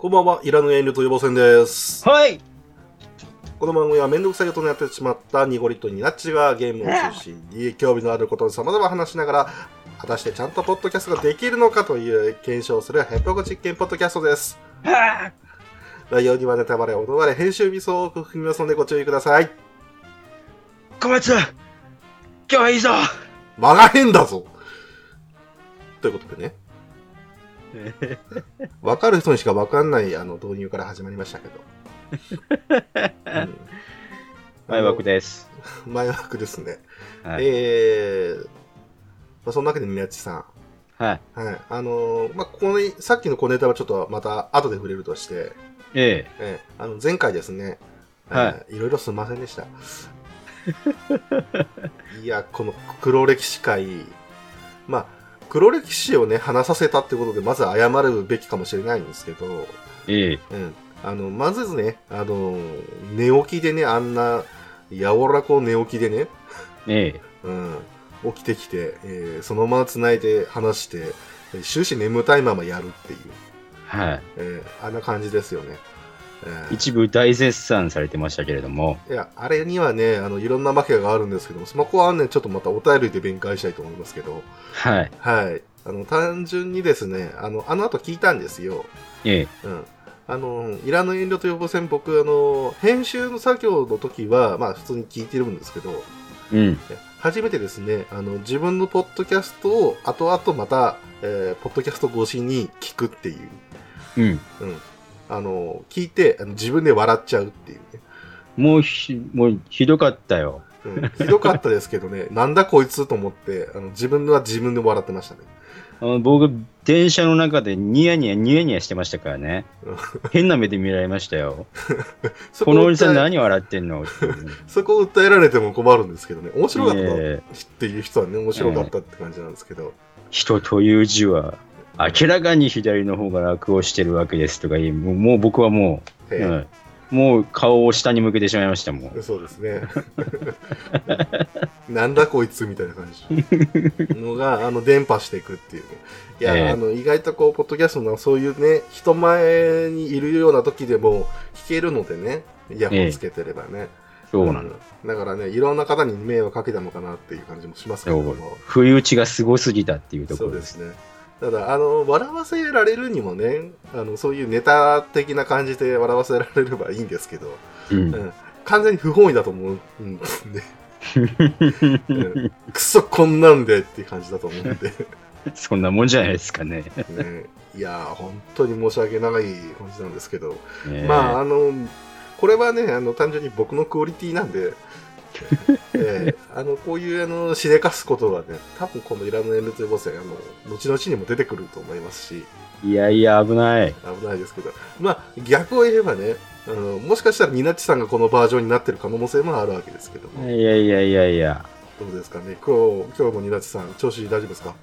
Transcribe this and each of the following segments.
こんばんは、いらぬ遠慮と予防戦です。はいこの番組はめんどくさいことになってしまったニゴリとニナッチがゲームを中心に興味のあることに様々話しながら、果たしてちゃんとポッドキャストができるのかという検証をするヘッポコ実験ポッドキャストです。は内容にはネタバレ、音バレ、編集ミスを多く含みますのでご注意ください。ぁ小松今日はいいぞ間が変だぞということでね、わかる人にしかわかんないあの導入から始まりましたけど。うん前枠です。前枠ですね。はい。えー、まあ、そんなわけで宮地さん。はい。はい。あのーまあ、ここに、さっきの小ネタはちょっとまた後で触れるとして、ええーあの、前回ですね、はいえーいろいろすんませんでした。いや、この黒歴史会、まあ、黒歴史をね、話させたってことで、まず謝るべきかもしれないんですけど、ええうん。あの、まずね、あの、寝起きでね、あんな、柔らこ寝起きでね、ええうん、起きてきて、えーそのまま繋いで話して、えー終始眠たいままやるっていう、はい。えーあんな感じですよね。えー一部大絶賛されてましたけれども、いや、あれにはね、あの、いろんな訳があるんですけども、その子はね、ちょっとまたお便りで弁解したいと思いますけど、はい。はい。あの、単純にですね、あの、あの後聞いたんですよ。ええうん。あの、いらぬ遠慮と予防線、僕、あの、編集の作業の時は、まあ、普通に聞いてるんですけど、うん。初めてですね、あの、自分のポッドキャストを後々また、えーポッドキャスト越しに聞くっていう、うん。うん。あの、聞いて、あの自分で笑っちゃうっていうね。もうひ、もうひどかったよ。うん、ひどかったですけどね、なんだこいつと思って、あの自分は自分で笑ってましたね。あの僕、電車の中でニヤニヤニヤニヤしてましたからねうん。変な目で見られましたよ。そこのおじさん何笑ってんの？そこを訴えられても困るんですけどね、面白かったっええていう人はね、面白かったって感じなんですけど、人という字は明らかに左の方が楽をしてるわけですとか言いもうもう僕はもう、ええはいもう顔を下に向けてしまいましたもん。そうですね。なんだこいつみたいな感じのが、あの、伝播していくっていうね。いや、ええあの、意外とこう、ポッドキャストのそういうね、人前にいるような時でも聞けるのでね、イヤホンつけてればね。そうなの。んだからね、いろんな方に迷惑かけたのかなっていう感じもしますけども。不意打ちがすごすぎたっていうところですね。ただ、あの、笑わせられるにもね、あの、そういうネタ的な感じで笑わせられればいいんですけど、うん。うん。完全に不本意だと思うんで、うん。クソこんなんでっていう感じだと思うんで、そんなもんじゃないですかね。ね、いやー、本当に申し訳ない感じなんですけど、ねまあ、あの、これはね、あの、単純に僕のクオリティなんで、えーあの、こういう、あの、しでかすことはね、多分このイラの N というボスあの、後々にも出てくると思いますし、いやいや、危ない。危ないですけど、まあ、逆を言えばね、あの、もしかしたらニナッチさんがこのバージョンになってる可能性もあるわけですけども、いやいやいやいや。どうですかね、今日、今日もニナッチさん、調子大丈夫ですか、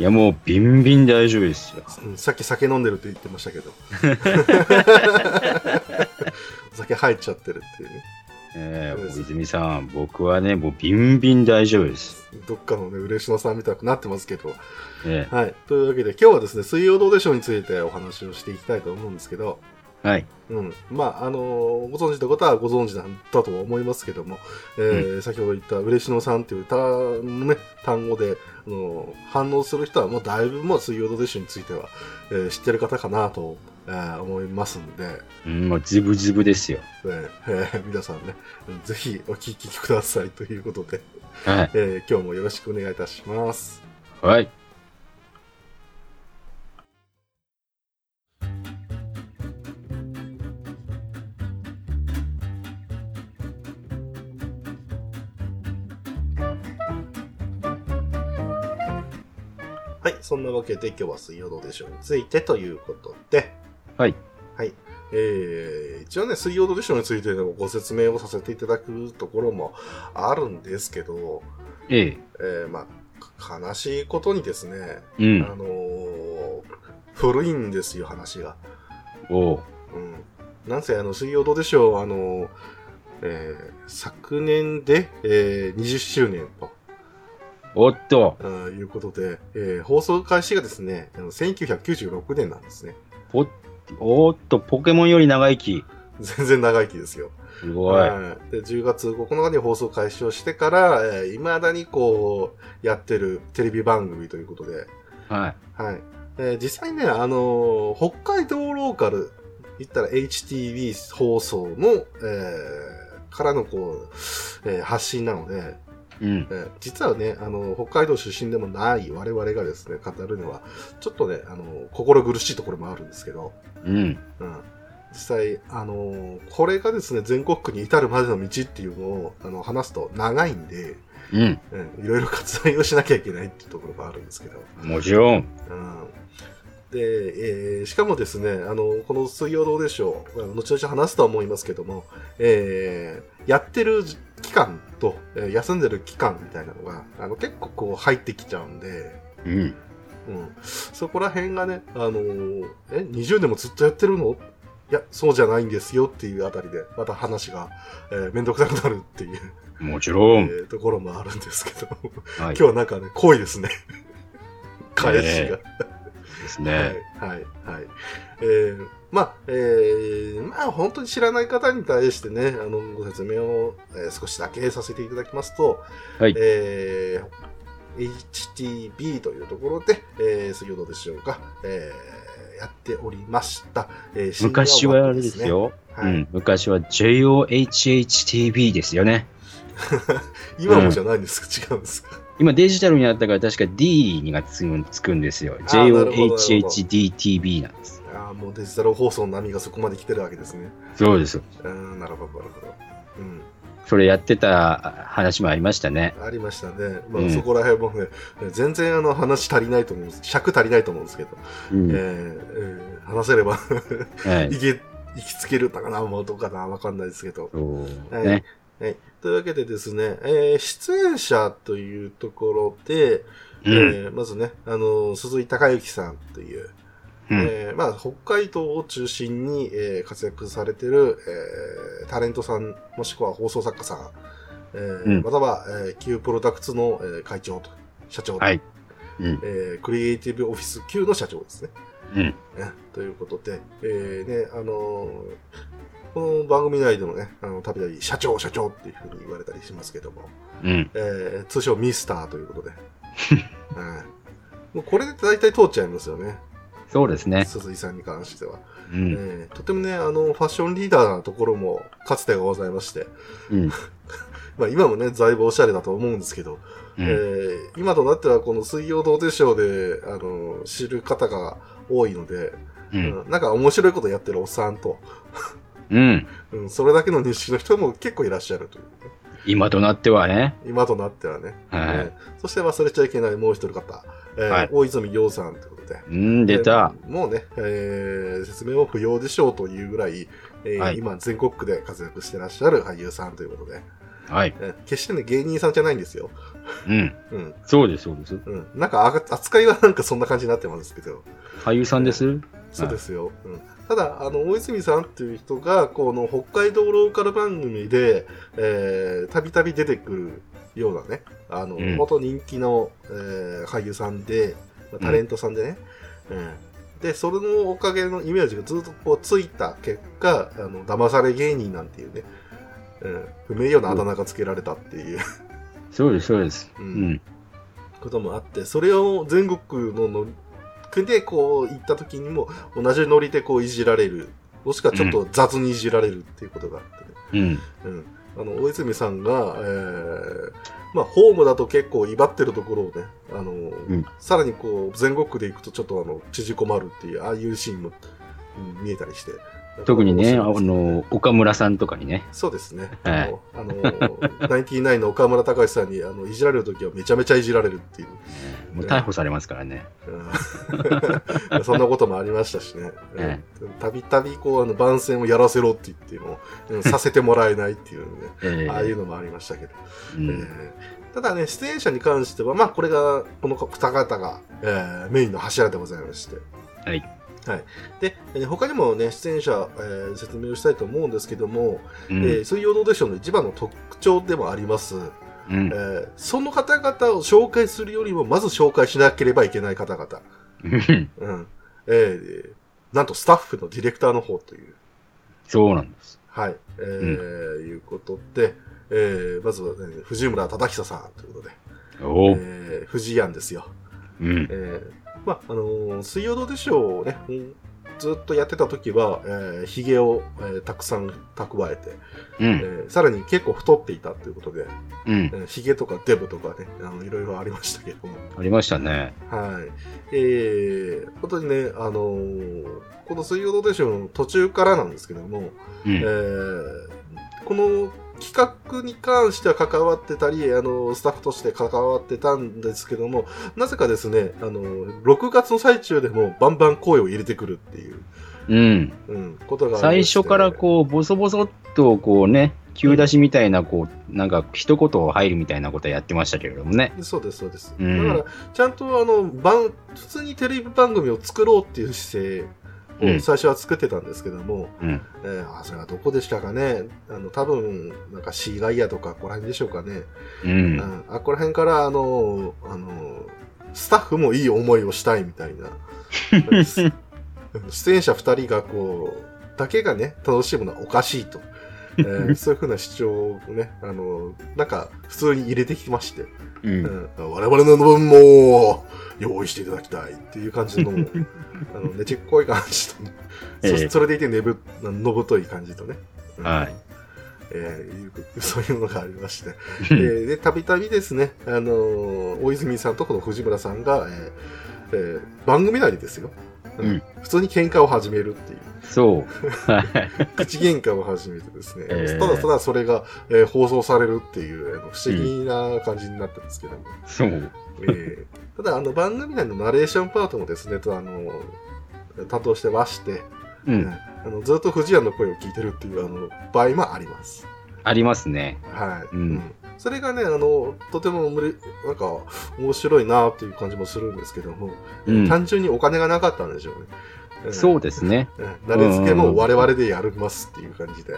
いや、もうビンビン大丈夫ですよ。うん、さっき酒飲んでるって言ってましたけど、お 酒入っちゃってるっていうね。えー、小泉さん、僕はね、もうビンビン大丈夫です。どっかのね、嬉野さんみたくなってますけど。えはい。というわけで、今日はですね、水曜どうでしょうについてお話をしていきたいと思うんですけど、ーはい。うん。まあ、あのーご存知のことはご存知なんだとは思いますけども、えー先ほど言った嬉野さんっていう単のね、単語で、あのー反応する人はもうだいぶもう水曜どうでしょうについては、えー知ってる方かなと、えー思いますんで、うん、もうズブズブですよ。えーえー 皆さんね、ぜひお聞きくださいということで、はい。えー今日もよろしくお願いいたします。はい。はい、そんなわけで今日は水曜どうでしょうについてということで、はい。はい。えー、一応ね、水曜どうでしょうについてのご説明をさせていただくところもあるんですけど、ええ。えー、まあ、悲しいことにですね、うん。あのー古いんですよ、話が。おう。うん。なんせ、あの、水曜どうでしょう、あのーえー昨年で、えー20周年と。おっと、いうことで、えー放送開始がですね、あの1996年なんですね。おっおーっと、ポケモンより長生き。全然長生きですよ。すごい。はいで10月9日に放送開始をしてから、えー、未だにこう、やってるテレビ番組ということで、はい。はい。えー実際ね、あのー北海道ローカル、言ったら HTV 放送の、えーからのこう、えー発信なので、うん。えー実はね、あの、北海道出身でもない我々がですね、語るのは、ちょっとね、あの、心苦しいところもあるんですけど、うん。うん。実際、あの、これがですね、全国区に至るまでの道っていうのを、あの、話すと長いんで、うん。うん、いろいろ割愛をしなきゃいけないっていうところがあるんですけど、もちろん。うん。で、えーしかもですね、あの、この水曜どうでしょう、後々話すとは思いますけども、えーやってる期間と、えー休んでる期間みたいなのが、あの、結構こう入ってきちゃうんで、うん。うん。そこら辺がね、あのーえ、20年もずっとやってるの？いや、そうじゃないんですよっていうあたりで、また話が、えーめんどくさくなるっていう、もちろん。えーところもあるんですけど、今はい。日はなんかね、濃いですね。返しが。ですはい、ね。はい、はい。えー、まあ、えー、まあ、本当に知らない方に対してね、あの、ご説明を、えー少しだけさせていただきますと、はいえー、HTB というところで、えー、水曜どうでしょうか、えー、やっておりました。えー昔はあれです枠よ。ね。はい。うん。昔は JOHHTV ですよね。今もじゃないんですか、違うんですか？今デジタルになったから確か D がつくつくんですよ。あーなるほど JOHHDTV なんです。もうデジタル放送の波がそこまで来てるわけですね。そうです。うん、なるほど、なるほど。うん。それやってた話もありましたね。ありましたね。まあ、うんそこら辺もね、全然あの話足りないと思うんです。尺足りないと思うんですけど、うん。えーえー話せればはい い。け、行きつけるのかな、もうどうかな、わかんないですけど。はいね。はい。というわけでですね、えー出演者というところで、うん。えーまずね、あの、鈴井隆之さんという、うんえーまあ、北海道を中心に、えー活躍されてる、えータレントさん、もしくは放送作家さん、えーうんまたは、えー、Q プロダクツの、えー会長と、社長と、はい。うん。えークリエイティブオフィス Q の社長ですね。うん。ねということで、えーね、あのーこの番組内でもね、あの、たびたび社長、社長っていうふうに言われたりしますけども、うん。えー通称ミスターということで、はいもうこれで大体通っちゃいますよね。そうですね。鈴井さんに関しては。うん。えーとてもね、あの、ファッションリーダーなところもかつてがございまして、うん。まあ今もね、だいぶおしゃれだと思うんですけど、うんえー今となってはこの水曜どうでしょうで、あの、知る方が多いので、う。うんんなんか面白いことやってるおっさんと、うん。うん、それだけの認識の人も結構いらっしゃるという、ね。今となってはね。今となってはね。はいえーそして忘れちゃいけないもう一人方、えーはい大泉洋さんというこうん、出た。えーもうね、えー説明も不要でしょうというぐらい、えーはい今全国区で活躍してらっしゃる俳優さんということで、はい。えー決してね、芸人さんじゃないんですよ。うん。うん。そうです、そうです。うん。なんか扱いはなんかそんな感じになってますけど、俳優さんです？そうですよ。うん、ただ、あの、大泉さんっていう人が、この北海道ローカル番組で、えーたびたび出てくるようなね、あの、うん元人気の、えー俳優さんで、まあタレントさんでね、うんで、それのおかげのイメージがずっとこうついた結果、あの、騙され芸人なんていうね、うん、不名誉なあだ名がつけられたっていう、そうです、そうです。ううんん。こともあって、それを全国のの国でこう行った時にも同じノリでこういじられる、もしくはちょっと雑にいじられるっていうことがあってね。うん。うん。あの、大泉さんが、えー、まあ、ホームだと結構威張ってるところをね、あの、んさらにこう、全国区で行くとちょっとあの、縮こまるっていう、ああいうシーンも、うん見えたりして。特にね、あの、岡村さんとかにね。そうですね。はいあの、ナインティナインの岡村隆史さんに、あの、いじられるときはめちゃめちゃいじられるっていう。もう逮捕されますからね。うん そんなこともありましたしね。たびたびこう、あの、番宣をやらせろって言っても、うんさせてもらえないっていうね、ええああいうのもありましたけど。うんえーただね、出演者に関しては、まあ、これが、この二方が、えーメインの柱でございまして。はい。はい。で、えー他にもね、出演者、えー説明をしたいと思うんですけども、うんえー水曜どうでしょうの一番の特徴でもあります。うんえーその方々を紹介するよりも、まず紹介しなければいけない方々。うんうん。えーなんとスタッフのディレクターの方という。そうなんです。はい。えーいうことで、えー、まずは、ね、藤村忠久さんということで、おお。えー、藤庵ですよ。うん。えー、まあ、あのー水曜どうでしょうね、うんずっとやってた時は、えー、髭を、えーたくさん蓄えて、うん。えーさらに結構太っていたということで、うん。えー、髭とかデブとかね、あの、いろいろありましたけども。ありましたね。はい。えー、本当にね、あのーこの水曜どうでしょうの途中からなんですけども、うえん。ーこの企画に関しては関わってたり、あの、スタッフとして関わってたんですけども、なぜかですね、あの、6月の最中でもバンバン声を入れてくるっていう、うん。うん、ことがあ最初からこう、ボソボソっとこうね、急出しみたいな、こう、なんか一言入るみたいなことやってましたけれどもね。そうです、そうです。うんだから、ちゃんとあの、番、普通にテレビ番組を作ろうっていう姿勢最初は作ってたんですけども、うん。えーあ、それはどこでしたかね？あの、多分、なんかシーガイアとか、ここら辺でしょうかね。う。うんん、あこら辺からあのあのスタッフもいい思いをしたいみたいな 出演者2人がこうだけがね楽しむのはおかしいと、えーそういうふうな主張をねあのなんか普通に入れてきまして、う。うん。ん、我々の分も用意していただきたいっていう感じの あのねちっこい感じとね、ええ。そそれでいてねぶのぶとい感じとね、うん。はい。えー そういうのがありまして、えーで、たびたびですね、あのー大泉さんとこの藤村さんが、えーえー番組内でですよ、うん。普通に喧嘩を始めるっていう、そう。はい。口喧嘩を始めてですね、えーただただそれが、えー放送されるっていう、あの不思議な感じになってますけども、そう。えーただ、あの番組内のナレーションパートもですね、とあの担当してまして、うん。あのずっと藤谷の声を聞いてるっていうあの場合もあります。ありますね。はい。うんそれがね、あの、とてもむれ、なんか、面白いなっていう感じもするんですけども、うん単純にお金がなかったんでしょうね。うんそうですね。うん慣れ付けも我々でやりますっていう感じで、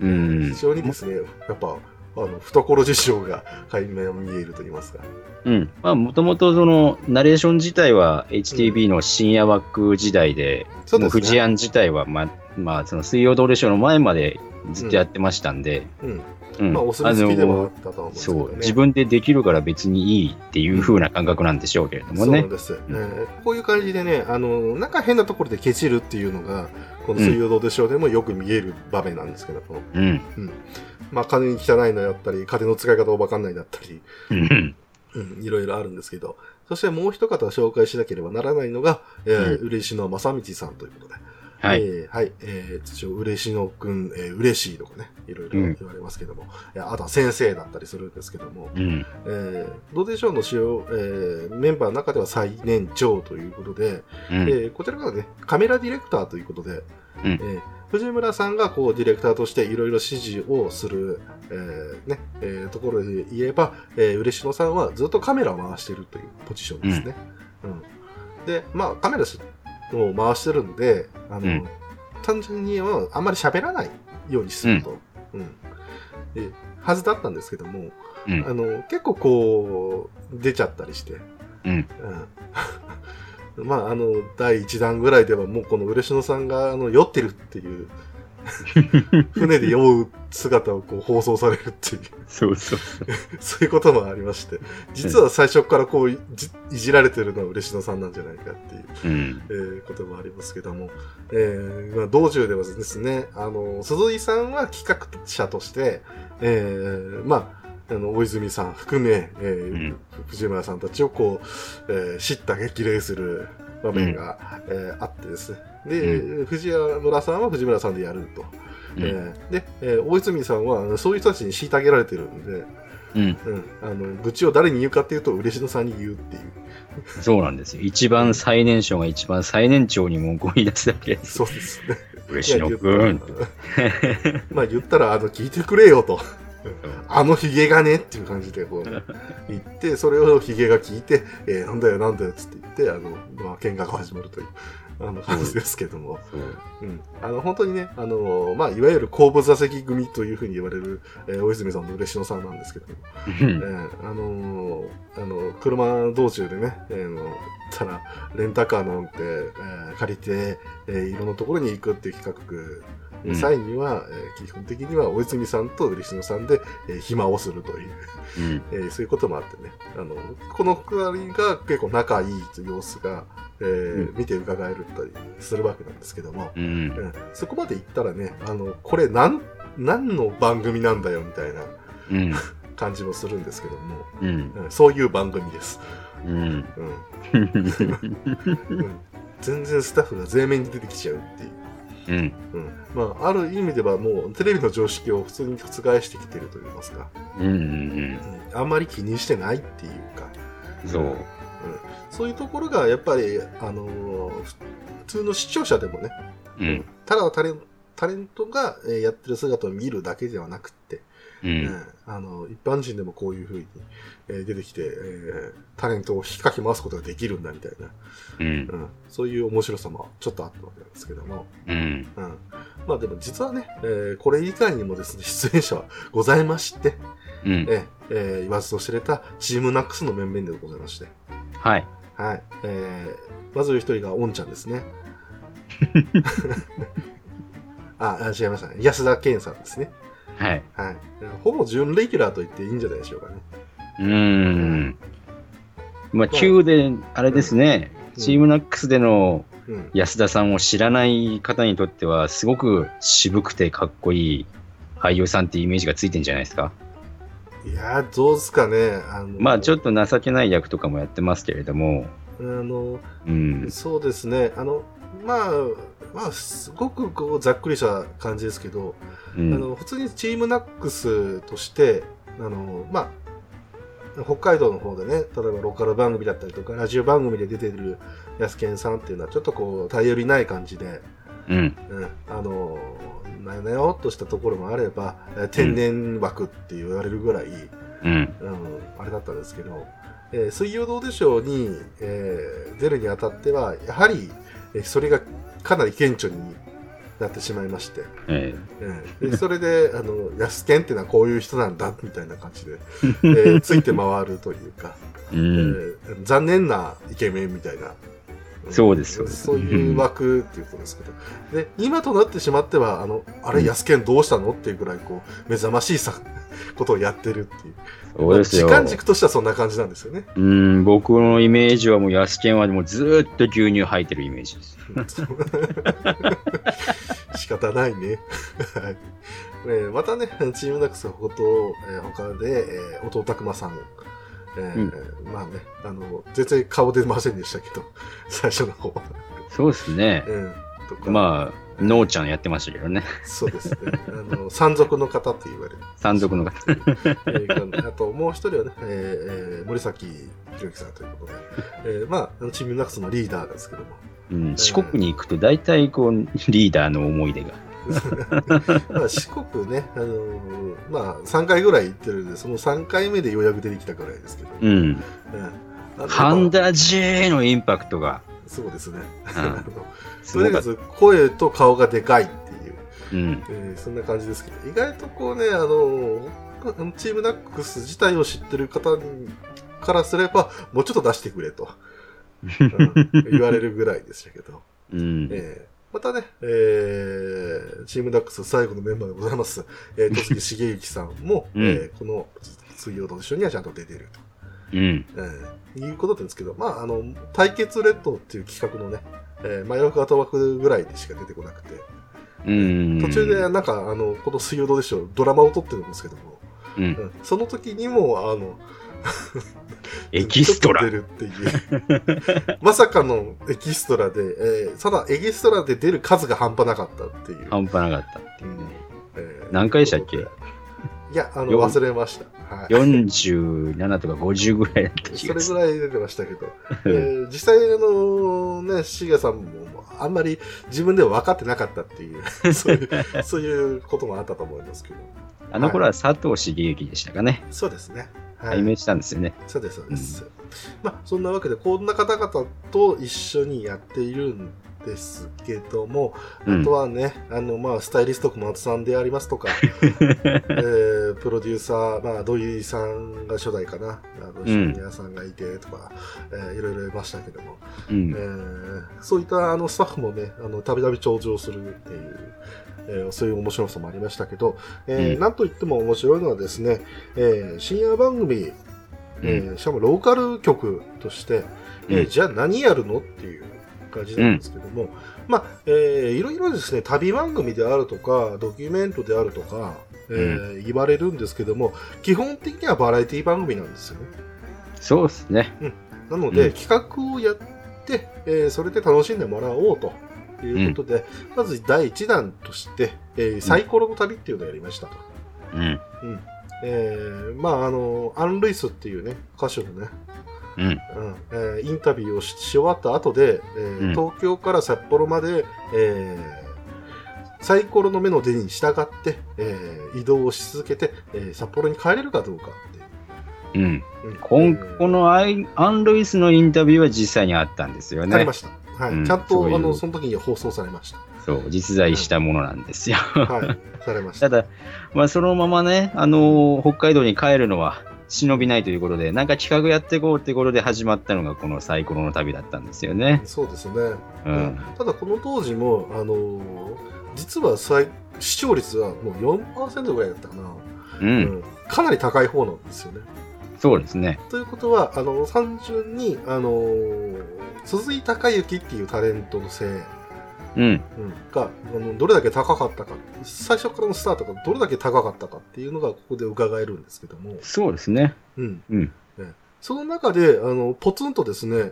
うん非。常にですね、やっぱ、あの、懐事情が垣間見えると言いますか。うん。まあ、もともとその、ナレーション自体は HTB の深夜枠時代で、もうそうですね。藤庵自体は、まあ、まあ、その水曜どうでしょうの前までずっとやってましたんで、うん。うん。まあ、お墨付きでもああったとは思うんですけどね。のそう、自分でできるから別にいいっていう風な感覚なんでしょうけれどもね。そう。です、えーこういう感じでね、あの、なんか変なところでケチるっていうのが、この水曜どうでしょうでもよく見える場面なんですけども、うん。まあ、金に汚いのやったり、金の使い方をわかんないだったり、うん。うん、いろいろあるんですけど、そしてもう一方紹介しなければならないのが、えーう嬉野正道さんということで、はい。えーはい、えー、通称、嬉野くん、えー、嬉しいとかね、いろいろ言われますけども、いやあとは先生だったりするんですけども、うん。えー、どうでしょうの使用、えー、メンバーの中では最年長ということで、うん。えーこちらがね、カメラディレクターということで、うんえー藤村さんがこうディレクターとしていろいろ指示をする、えーねえーところで言えば、えー、嬉野さんはずっとカメラを回してるというポジションですね。うんで、まあ、カメラを回してるんで、あの、うん。単純にはあんまり喋らないようにすると、うん。ではずだったんですけども、うん。あの結構こう出ちゃったりして、うん。うん。まあ、あの、第1弾ぐらいではもうこの嬉野さんが、あの、酔ってるっていう、船で酔う姿をこう放送されるっていう、そうそう。そういうこともありまして、実は最初からこういじられてるのは嬉野さんなんじゃないかっていう、うん。えーこともありますけども、えーまあ、道中ではですね、あの、鈴井さんは企画者として、えーまあ、あの、大泉さん含め、えーうん藤村さんたちをこう、えー、叱咤激励する場面が、えーあってですね。で、藤村さんは藤村さんでやると。うんえーで、えー大泉さんはそういう人たちに虐げられてるんで、うん。うん、あの愚痴を誰に言うかっていうと、嬉野さんに言うっていう。そうなんですよ。一番最年少が一番最年長に文句を言い出すだけです。そうですね。嬉野くん。いや言ったまあ言ったら、あの、聞いてくれよと。あのヒゲがねっていう感じでこう、言って、それをヒゲが聞いて、えーなんだよなんだよっつって言って、あの、まあ、喧嘩が始まるという、あの感じですけども、そううん、あの本当にね、あのまあ、いわゆる後部座席組というふうに言われる、えー大泉さんと嬉野さんなんですけども、うん。えーあのーあの車道中でね、えーのたらレンタカーなんて、えー借りて、えーいろんなところに行くっていう企画うん。際には、えー基本的には大泉さんと嬉野さんで、えー暇をするという、うん。えーそういうこともあってね、あのこの二人が結構仲いい様子が、えーう見て伺えるったりするわけなんですけども、うん。うん。そこまで行ったらね、あのこれ何何の番組なんだよみたいなうん。感じもするんですけども、うん。うん。そういう番組です。うん。うん。うん。全然スタッフが前面に出てきちゃうっていう。うん。うん。まあ、ある意味ではもうテレビの常識を普通に覆してきてると言いますか、うんうん。うん。あんまり気にしてないっていうか、そうそういうところがやっぱり、あのー普通の視聴者でもね、うん。ただタレンタレントがえーやってる姿を見るだけではなくって、ううんんあの一般人でもこういうふうに、えー出てきて、えータレントを引っかき回すことができるんだみたいな、うん。うん、そういう面白さもちょっとあったわけなんですけども、うん。うん、まあでも実はね、えーこれ以外にもですね、出演者はございまして、うん。えーえー言わずと知れたチームナックスの面々でございまして、はいはい。えー、まず一人がオンちゃんですね。あ、あ違いましたね。安田健さんですね。はいはい。ほぼ準レギュラーと言っていいんじゃないでしょうかね。うんまあ旧であれですねうんチームナックスでのうん。安田さんを知らない方にとってはすごく渋くてかっこいい俳優さんってイメージがついてんじゃないですかいやー、どうですかね。あのまあちょっと。と情けない役とかもやってますけれどもあの、うんそうですね。あの、まあ、まあ、すごくこう、ざっくりした感じですけど、うんあの、普通にチームナックスとして、あの、まあ、北海道の方でね、例えばローカル番組だったりとか、ラジオ番組で出てる安健さんっていうのは、ちょっとこう、頼りない感じで、うんうん、あの、なよなよっとしたところもあれば、えー天然枠って言われるぐらい、うんうん、あれだったんですけど、えー水曜どうでしょうに、えー出るにあたっては、やはり、えーそれがかなり顕著になってしまいまして、えうんで それで、あの、安健っていうのはこういう人なんだ、みたいな感じで、えーついて回るというか、えうえんー残念なイケメンみたいな。んそうですそうですそういう枠っていうことですけど。で、今となってしまっては、あの、あれ、安健どうしたのっていうぐらい、こう、目覚ましいさ、ことをやってるっていう。そうですよ時間軸としてはそんな感じなんですよね。うん僕のイメージはもう安健はもうずーっと牛乳吐いてるイメージです 仕方ないね。はいえーまたね、チームナックスのこと、えー他で、えー、弟拓馬さん、えーまあね、あの、全然顔出ませんでしたけど、最初の方。そうですねうん。とか、まあのーちゃんやってましたけどねそうですね。あの、山賊の方って言われる。山賊の方えーあと、もう一人はね、えーえー森崎博之さんということで、えーまあチームナックスのリーダーですけども、うん、四国に行くと大体こうリーダーの思い出が まあ四国ね、あのーまあ、3回ぐらい行ってるんで、その3回目でようやく出てきたぐらいですけど、うん。うん。ハンダ J のインパクトが、ぱそうですね。とりあえず声と顔がでかいっていう、うん。えーそんな感じですけど、意外とこうね、あのーチームナックス自体を知ってる方にからすれば、もうちょっと出してくれと、うん。言われるぐらいでしたけど、うん。えーまたね、えーチームダックス最後のメンバーでございます、えー、戸月茂之さんも、うん。えーこの水曜どうでしょうにはちゃんと出てるうん。と、えーいうことなんですけど、まあ、あの、対決レッドっていう企画のね、えー、前枠後枠ぐらいでしか出てこなくて、うん。途中でなんか、あの、この水曜どうでしょう、ドラマを撮ってるんですけども、うん。うん。その時にも、あの、エキストラ出るっていう。まさかのエキストラで、えーただエキストラで出る数が半端なかったっていう。半端なかったっていうねえー何回でしたっけ？いや、あの、忘れました。はい。47とか50ぐらいだった気それぐらい出てましたけど、えー実際、あの、ね、シゲさんも、あんまり自分では分かってなかったっていう、そういう、そういうこともあったと思いますけど。あの頃は佐藤茂之でしたかねそうですね。は解明したんですよね。そうです、そうです。まあ、そんなわけで、こんな方々と一緒にやっているんですけども、うん。あとはね、あの、まあ、スタイリスト小松さんでありますとか、えープロデューサー、まあ、土井さんが初代かな、あの、ん。皆さんがいてとか、えーいろいろいましたけども、うん。え。ーそういったあのスタッフもね、あの、たびたび登場するっていう、えーそういう面白さもありましたけど、えーうん。なんといっても面白いのはですね、えー深夜番組、えーしかもローカル局として、えーうん。じゃあ何やるのっていう感じなんですけども、まあ、えーいろいろですね、旅番組であるとか、ドキュメントであるとか、えー言われるんですけども、基本的にはバラエティ番組なんですよね。そうですね。なので、うん。企画をやって、えーそれで楽しんでもらおうということで、まず第1弾として、えーサイコロの旅っていうのをやりましたと。うん。えーまあ、あの、アン・ルイスっていうね、歌手のね、うん。うんえーインタビューをしし終わった後で、えーうん東京から札幌まで、えーサイコロの目の出に従って、えー移動をし続けて、えー札幌に帰れるかどうかっていう。うん。うんこのアン・ルイスのインタビューは実際にあったんですよねありま。した。はい。うんちゃんと、あの、その時に放送されました。そう、実在したものなんですよ。はい。されましたた。だ、まあ、そのままね、あのー北海道に帰るのは忍びないということで、なんか企画やっていこうってことで始まったのがこのサイコロの旅だったんですよね。そうですね。うん。ただ、この当時も、あのー実は最視聴率はもう4%ぐらいだったかな。う。うんかなり高い方なんですよね。そうですね。ということは、あの、単純に、あのー鈴井孝之っていうタレントのせい、うん。うんが、あの、どれだけ高かったか、最初からのスタートがどれだけ高かったかっていうのがここで伺えるんですけども、そうですね。うん。うん。その中で、あの、ポツンとですね、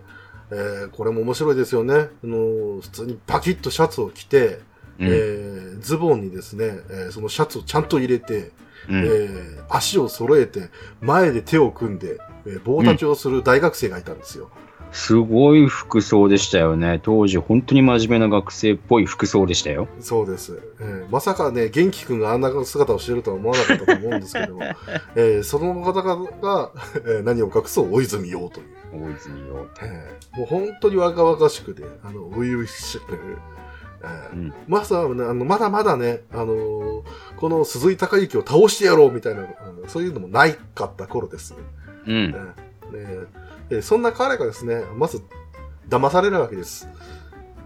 えーこれも面白いですよね。あの、普通にバキッとシャツを着て、うん。えーズボンにですね、えーそのシャツをちゃんと入れて、うんえー足を揃えて、前で手を組んで、えー棒立ちをする大学生がいたんですよ。すごい服装でしたよね。当時、本当に真面目な学生っぽい服装でしたよ。そうです。えーまさかね、元気くんがあんな姿をしてるとは思わなかったと思うんですけども、えーその方が、えー何を隠そう大泉洋という。大泉洋。えーもう本当に若々しくて、あの、初々しく、えーうん。まさ、ね、あの、まだまだね、あのーこの鈴井孝之を倒してやろうみたいな、そういうのもないかった頃ですね。うん。えーえーそんな彼がですね、まず、騙されるわけです。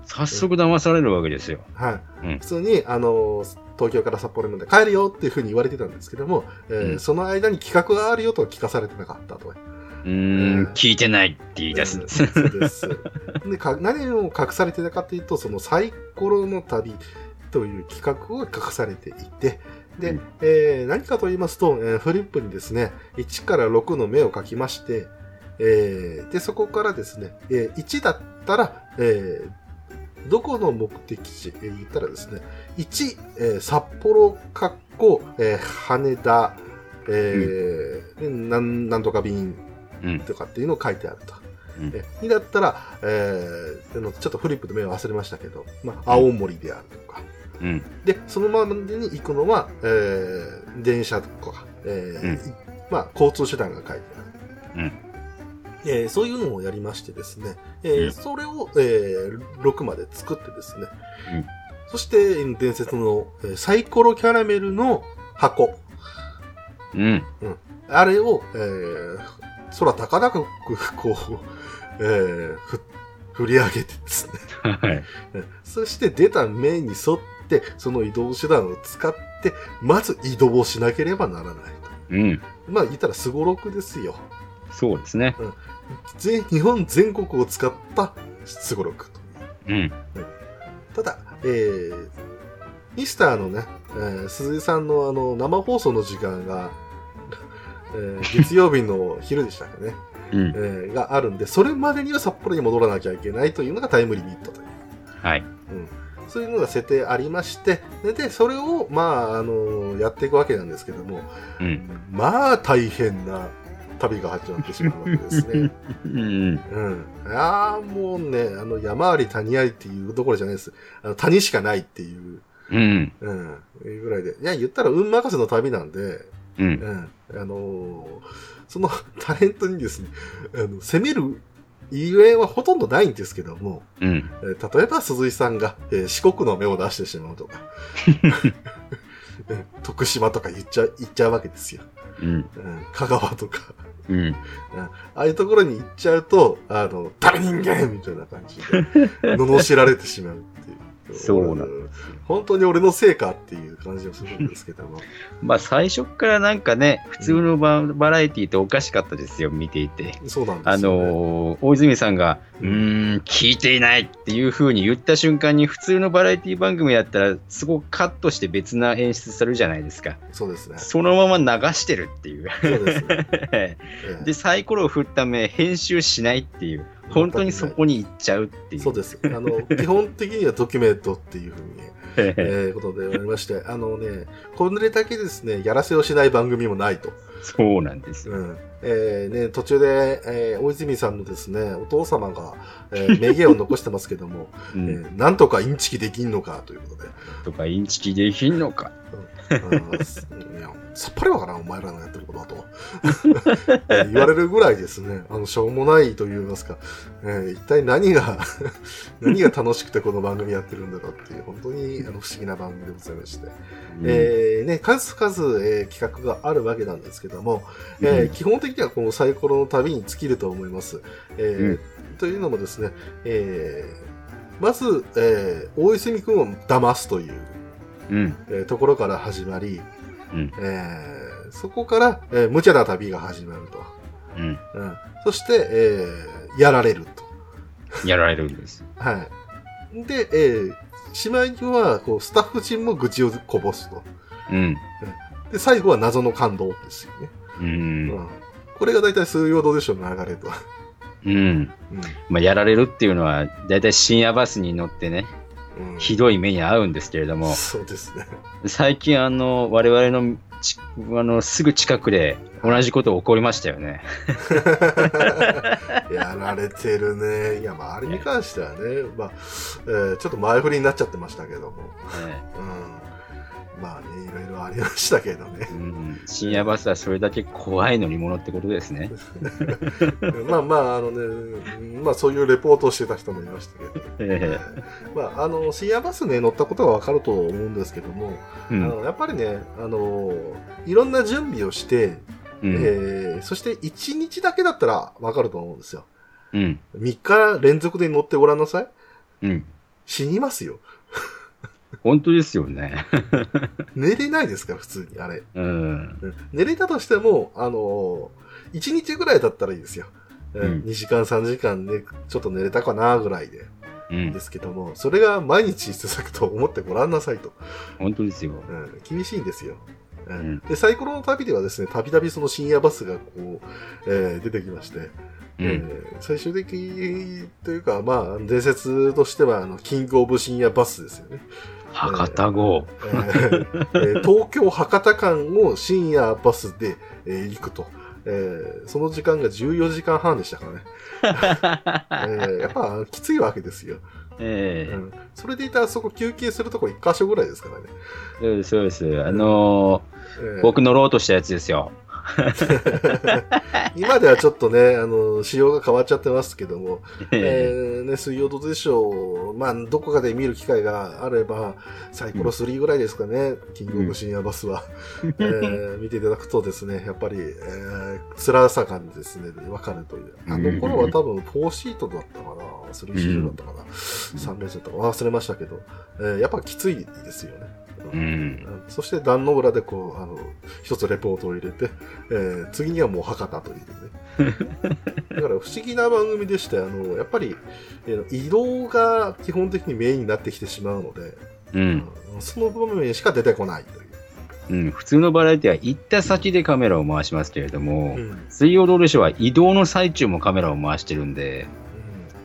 早速騙されるわけですよ。はい。うん普通に、あのー東京から札幌まで帰るよっていうふうに言われてたんですけども、えーうんその間に企画があるよとは聞かされてなかったと。うーん、聞いてないって言い出すんです。です。でか何を隠されてたかというと、そのサイコロの旅という企画を隠されていて、で、うんえー何かと言いますと、えーフリップにですね、1から6の目を書きまして、えーで、そこからですね、えー1だったら、えーどこの目的地、えー言ったらですね、1、えー札幌、かっこ、えー羽田、えーでなんなんとか便うん。とかっていうのを書いてあると。うんえ2だったら、えーちょっとフリップで目を忘れましたけど、まあ、青森であるとか。うん。で、そのままに行くのは、えー電車とか、えーうんいまあ、交通手段が書いてある。うんえーそういうのをやりましてですね、えーうんそれを、えー6まで作ってですね、うんそして、伝説の、えーサイコロキャラメルの箱、うん。あれを、えー空高々く、こう、えーふ振り上げてですね、はい。うんそして出た面に沿って、その移動手段を使って、まず移動をしなければならないと。うん。まあ言ったらすごろくですよ。そうですね。全日本全国を使ったすごろくと。うん。ただ、えー、ミスターのね、えー鈴井さんのあの生放送の時間が、えー月曜日の昼でしたかね、うん。えーがあるんで、それまでには札幌に戻らなきゃいけないというのがタイムリミットという。はい。そういうのが設定ありまして、で、でそれを、まあ、あの、やっていくわけなんですけども、うん。まあ、大変な旅が始まってしまうわけですね。うん。うん。ああ、もうね、あの、山あり谷ありっていうところじゃないです。あの谷しかないっていう、うん。うん、ぐらいで。いや、言ったら運任せの旅なんで、うん。うん。あのーその タレントにですね、あの、攻める遊園はほとんどないんですけども、うん。えー例えば鈴井さんが、えー四国の目を出してしまうとか、えー徳島とか言っちゃ、言っちゃうわけですよ。うん。うん、香川とか。うん。ああいうところに行っちゃうと、あの、誰人間みたいな感じで、罵られてしまう。そうなん本当に俺のせいかっていう感じがするんですけども。まあ最初からなんかね、普通のババラエティっておかしかったですよ、見ていて。そうなんですよ、あね。のー大泉さんが、うーん、聞いていないっていう風に言った瞬間に、普通のバラエティ番組やったら、すごくカットして別な演出するじゃないですか。そうですね。そのまま流してるっていう。そうですね。え えで、サイコロを振った目、編集しないっていう。本当にそこに行っちゃうっていう。そうです。あの、基本的にはドキュメントっていうふうに、えー、ことでありまして、あのね、これだけですね、やらせをしない番組もないと。そうなんですよ。うん。えーね、途中で、えー大泉さんのですね、お父様が、えー名言を残してますけども、うえん、ーなんとかインチキできんのかということで。とか、インチキできんのか。うんすいやさっぱりわからん、お前らのやってることだと。え ー言われるぐらいですね、あの、しょうもないと言いますか、えー一体何が、何が楽しくてこの番組やってるんだろうっていう、本当にあの不思議な番組でございまして。えーね、数々、えー企画があるわけなんですけども、えーうん基本的にはこのサイコロの旅に尽きると思います。えーというのもですね、えーまず、えー大泉君を騙すという、うん。えーところから始まり、うん。えーそこから、えー無茶な旅が始まると。うん。うん、そして、えーやられると。やられるんです。はい。で、えーしまいには、こう、スタッフ陣も愚痴をこぼすと。うん。で、最後は謎の感動ですよね。う。うんん。これが大体水曜どうでしょうの流れと。うん。まあ、やられるっていうのは、だいたい深夜バスに乗ってね、うん。うんひどい目に遭うんですけれども、そうですね。最近、あの、我々のちあのすぐ近くで同じこと起こりましたよね。やられてるね。いや、まあ、あれに関してはね、まあ、えーちょっと前振りになっちゃってましたけども。うん。まあね、いろいろありましたけどねう。ん、深夜バスはそれだけ怖い乗り物ってことですね。まあまあ、あのね、まあそういうレポートをしてた人もいましたけど。えまあ、あの、深夜バスね、乗ったことがわかると思うんですけども、えうんあのやっぱりね、あの、いろんな準備をして、うんえーそして1日だけだったらわかると思うんですよ。うん3日連続で乗ってごらんなさい。うん死にますよ。本当ですよね。寝れないですから、普通に、あれ。うんうん寝れたとしても、あのー、1日ぐらいだったらいいですよ。うんうん2時間、3時間ね、ちょっと寝れたかな、ぐらいで。うんですけども、それが毎日続くと思ってごらんなさいと。本当ですよ。うん、厳しいんですよ。うんうんで、サイコロの旅ではですね、たびたびその深夜バスがこう、えー出てきまして、うえんー最終的というか、まあ、伝説としては、あの、キングオブ深夜バスですよね。博多号。えーえー東京博多間を深夜バスで、えー行くと。えーその時間が14時間半でしたからね。えーやっぱきついわけですよ。えうん、それでいたらそこ休憩するとこ1箇所ぐらいですからね。えそうです、そうです。あのえーー僕乗ろうとしたやつですよ。今ではちょっとね、あの、仕様が変わっちゃってますけども、ええーね、水曜どうでしょう。まあ、どこかで見る機会があれば、サイコロ3ぐらいですかね、キングオブ深夜バスは。えー見ていただくとですね、やっぱり、えー辛さがですね、わかるという。あの頃は多分4シートだったかな、3シートだったかな、3列だったか忘れましたけど、えーやっぱきついですよね。うんうん。そして壇の裏でこう、あの、一つレポートを入れて、えー次にはもう博多というね。だから不思議な番組でして、あの、やっぱり、えー移動が基本的にメインになってきてしまうので、うん。うんその場面しか出てこないという。うん、普通のバラエティは行った先でカメラを回しますけれども、うん。水曜どうでしょうは移動の最中もカメラを回してるんで、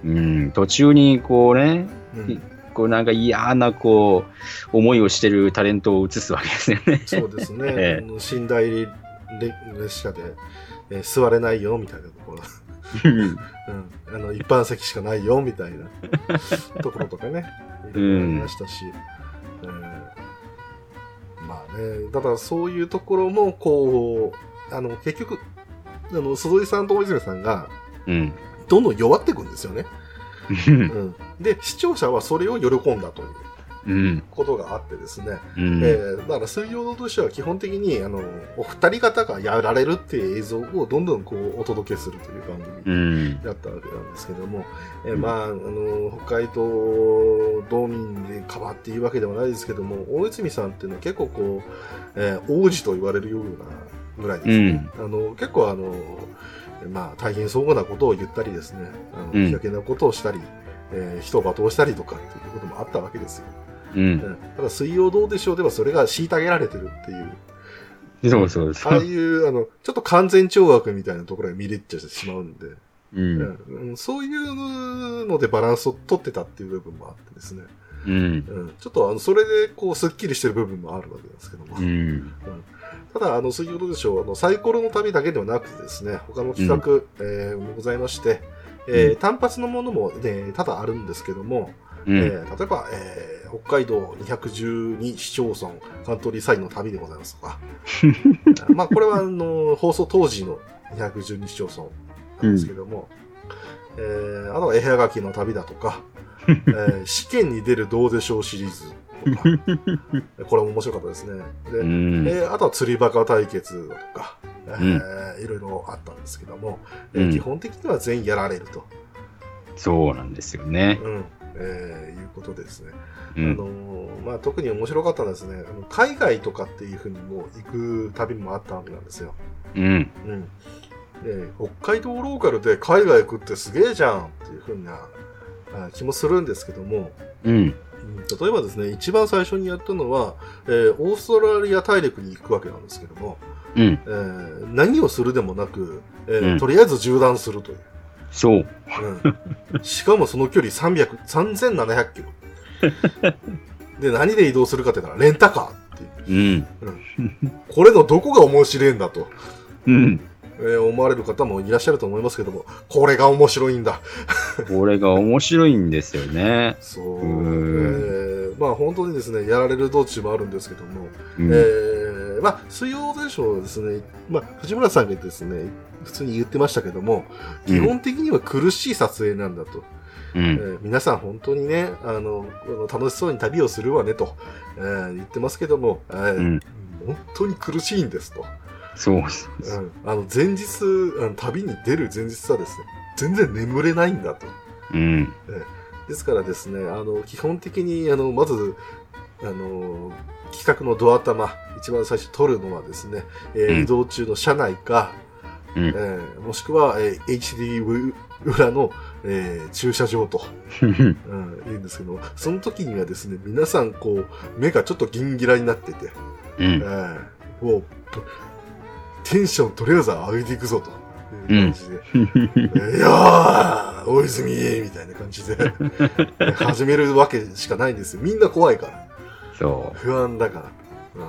うん、途中にこうね、うんうんこうなんか嫌なこう思いをしてるタレントを映すわけですよね。そうですね。ええあの寝台列車で、えー座れないよみたいなところ。うんうん、あの一般席しかないよみたいな ところとかね、いろいろありましたし、えーまあね、だからそういうところも、こう、あの、結局、あの、鈴井さんと大泉さんが、うん、どんどん弱っていくんですよね。う。うんん。で、視聴者はそれを喜んだといううん。ことがあってですね。うん。えーだから水曜どうとしては基本的に、あの、お二人方がやられるっていう映像をどんどんこうお届けするという番組うん。だったわけなんですけども、えーうんまあ、あの、北海道道民でかばっていうわけではないですけども、大泉さんっていうのは結構こう、えー王子と言われるようなぐらいですね。あの、結構あの、まあ、大変そうなことを言ったりですね、あの、うんなことをしたり、えー人を罵倒したりとかっていうこともあったわけですよ。うん。うんただ、水曜どうでしょうではそれが虐げられてるっていう、そうそうそああう。いう、あの、ちょっと完全懲悪みたいなところが見れちゃってしまうんで、うん。うんそういうのでバランスを取ってたっていう部分もあってですね、うん。うん、ちょっとあの、それでこう、スッキリしてる部分もあるわけですけども、うん。ただ、あの、水曜どうでしょう、あの、サイコロの旅だけではなくてですね、他の企画、えーもございまして、えーうん。単発のものも、ね、多々あるんですけども、うん。えー例えば、えー北海道212市町村カントリーサインの旅でございますとか、まあ、これは、あの、放送当時の212市町村なんですけども、えーあとは絵はがきの旅だとか、えー試験に出るどうでしょうシリーズ これも面白かったですね。で、うん。えーあとは釣りバカ対決だとか、えーいろいろあったんですけども、えーうん基本的には全員やられると、そうなんですよね。うんえーいうことでですね。あうん。のーまあ、特に面白かったのはですね、あの海外とかっていうふうにも行く旅もあったわけなんですよ。うん。うん。で、北海道ローカルで海外行くってすげえじゃんっていうふうなあ気もするんですけども、うん。うん例えばですね、一番最初にやったのは、えーオーストラリア大陸に行くわけなんですけども、うん。えー何をするでもなく、えーうんとりあえず縦断するという。そう。うん、しかもその距離300、3700キロ。で、何で移動するかって言ったら、レンタカーっていう。うん。これのどこが面白いんだと、うん。えー思われる方もいらっしゃると思いますけども、これが面白いんだ。これが面白いんですよね。そう。うえーまあ本当にですね、やられる道中もあるんですけども、うん。えーまあ、水曜でしょうですね、まあ、藤村さんがですね、普通に言ってましたけども、基本的には苦しい撮影なんだと。うえん。ー皆さん本当にね、あの、楽しそうに旅をするわねと、えー言ってますけども、えーうん本当に苦しいんですと。そう。うん、あの前日あの、旅に出る前日はですね、全然眠れないんだと。うん。ですからですね、あの、基本的に、あの、まず、あの、企画のドア玉、一番最初撮るのはですね、えーうん移動中の車内か、うんえーもしくは、えー HD 裏の、えー駐車場と、うん。うん、言うんですけど、その時にはですね、皆さん、こう、目がちょっとギンギラになってて、うん。えーもう、テンションとりあえず上げていくぞと。いう感じで、えーいやー、大泉みたいな感じで、始めるわけしかないんですよ。みんな怖いから。そ不安だから。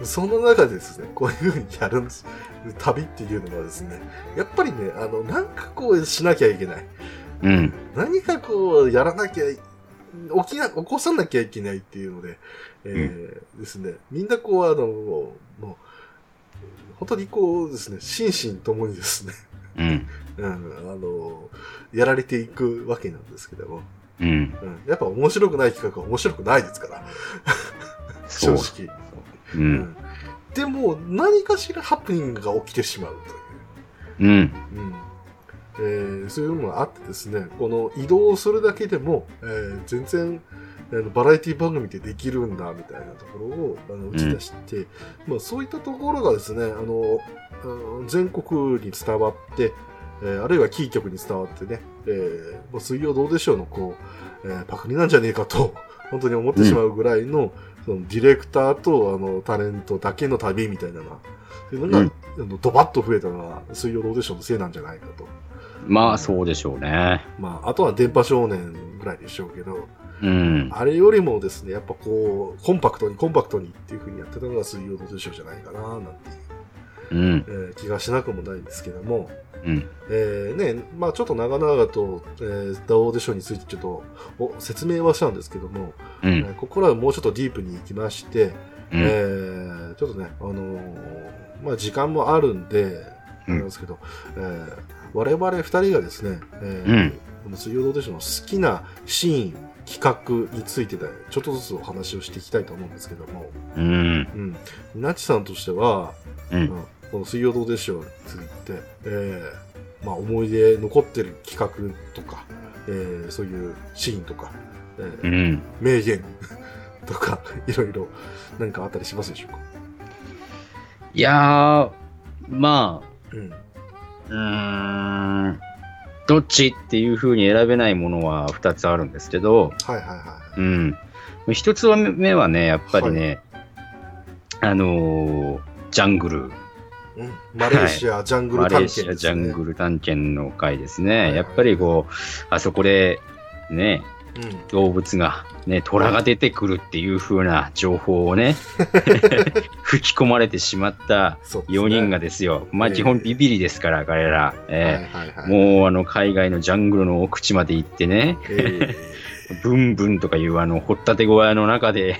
うん、その中でですね、こういうふうにやるんです。旅っていうのはですね、やっぱりね、あの、なんかこうしなきゃいけない。う。うん。何かこうやらなきゃ、起きな、起こさなきゃいけないっていうので、えーですね、みんなこう、あの、もう、本当にこうですね、心身ともにですね、うん。うん、あの、やられていくわけなんですけども、うん。うん、やっぱ面白くない企画は面白くないですから、正そう。直。う。うんんでも、何かしらハプニングが起きてしまうという。うん。うんえーそういうのがあってですね、この移動するだけでも、えー全然バラエティ番組でできるんだみたいなところをあの打ち出して、まあ、そういったところがですね、あの全国に伝わって、えーあるいはキー局に伝わってね、えーもう水曜どうでしょうのこう、えーパクリなんじゃねえかと、本当に思ってしまうぐらいの、そのディレクターとあのタレントだけの旅みたいなのが、そういうのが、うんあのドバッと増えたのは水曜どうでしょうのせいなんじゃないかと。まあ、そうでしょうね。まあ、あとは電波少年ぐらいでしょうけど、うん。あれよりもですね、やっぱこう、コンパクトにコンパクトにっていう風にやってたのが水曜どうでしょうじゃないかな、なんていう、うん。えー気がしなくもないんですけども、うん。えーね、まあちょっと長々と、えー、ダオーディションについてちょっとお説明はしたんですけども、うん。えーここからはもうちょっとディープに行きまして、うん。えーちょっとね、あのーまあ時間もあるんで、なんですけど、えー我々二人がですね、えーうんこの水曜どうでしょうの好きなシーン、企画についてで、ちょっとずつお話をしていきたいと思うんですけども、うん。うん。なちさんとしては、う。うんんこの水曜どうでしょうについて、えーまあ思い出残ってる企画とか、えーそういうシーンとか、えーうん。名言 とか、いろいろ何かあったりしますでしょうか？いやー、まうん。あ、うーん、どっちっていう風に選べないものは2つあるんですけど、はいはいはうん。一つ目はね、やっぱりね、あのージャングル、い。うん、マレーシア、ジャングルマレー探検です、ね。シアジャングル探検の回ですね。はいやっぱりこう、あそこで、ね、うん。動物が、ね、虎が出てくるっていう風な情報をね、吹き込まれてしまったそうですね4人がですよ。まあええ基本ビビリですから、えはいはい。えもうあの海外のジャングルの奥地まで行ってね、えブンブンとかいうあの掘ったて小屋の中で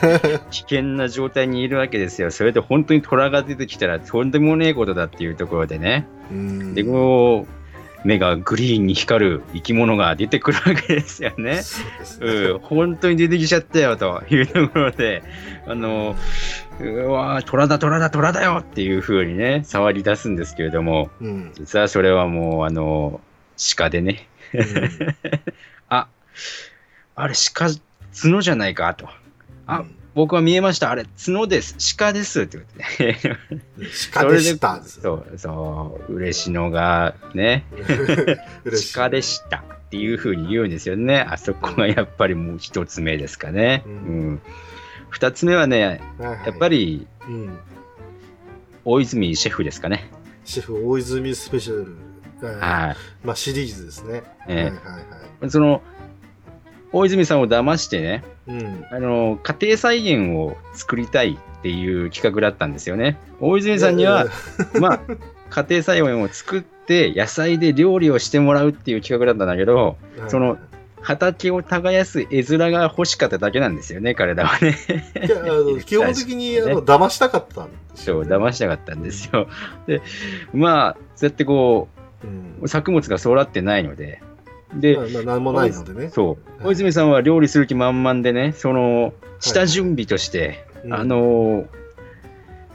危険な状態にいるわけですよ。それで本当に虎が出てきたらとんでもねえことだっていうところでね。で、こう、目がグリーンに光る生き物が出てくるわけですよね。そうね。うん、本当に出てきちゃったよというところで、あの、うわー虎だ虎だ虎だよっていう風にね、触り出すんですけれども、うん。実はそれはもう、あの、鹿でね、うん あ、あれ鹿、角じゃないかと。あ、僕は見えました。あれ、角です。鹿です。って言ってね。鹿でした。そう、そう、嬉野がね、鹿でしたっていうふうに言うんですよね。あそこがやっぱりもう一つ目ですかね。ううんん。二つ目はね、はいはいやっぱ、りうん、大泉シェフですかね。シェフ大泉スペシャル、はいはい。まあシリーズですね。ええはいはいはい。その、大泉さんを騙してね、うん。あの、家庭菜園を作りたいっていう企画だったんですよね。大泉さんには、まあ、家庭菜園を作って野菜で料理をしてもらうっていう企画だったんだけど、はいその、畑を耕す絵面が欲しかっただけなんですよね、彼らはね。いや、あの、基本的に、あの、騙したかったんですそう、よね。騙したかったんですよ。で、まあ、そうやってこうんう、作物が育ってないので、でまあ、まあ、なんもないのでね。そう、はい。大泉さんは料理する気満々でね、その、下準備として、うん。あ、のー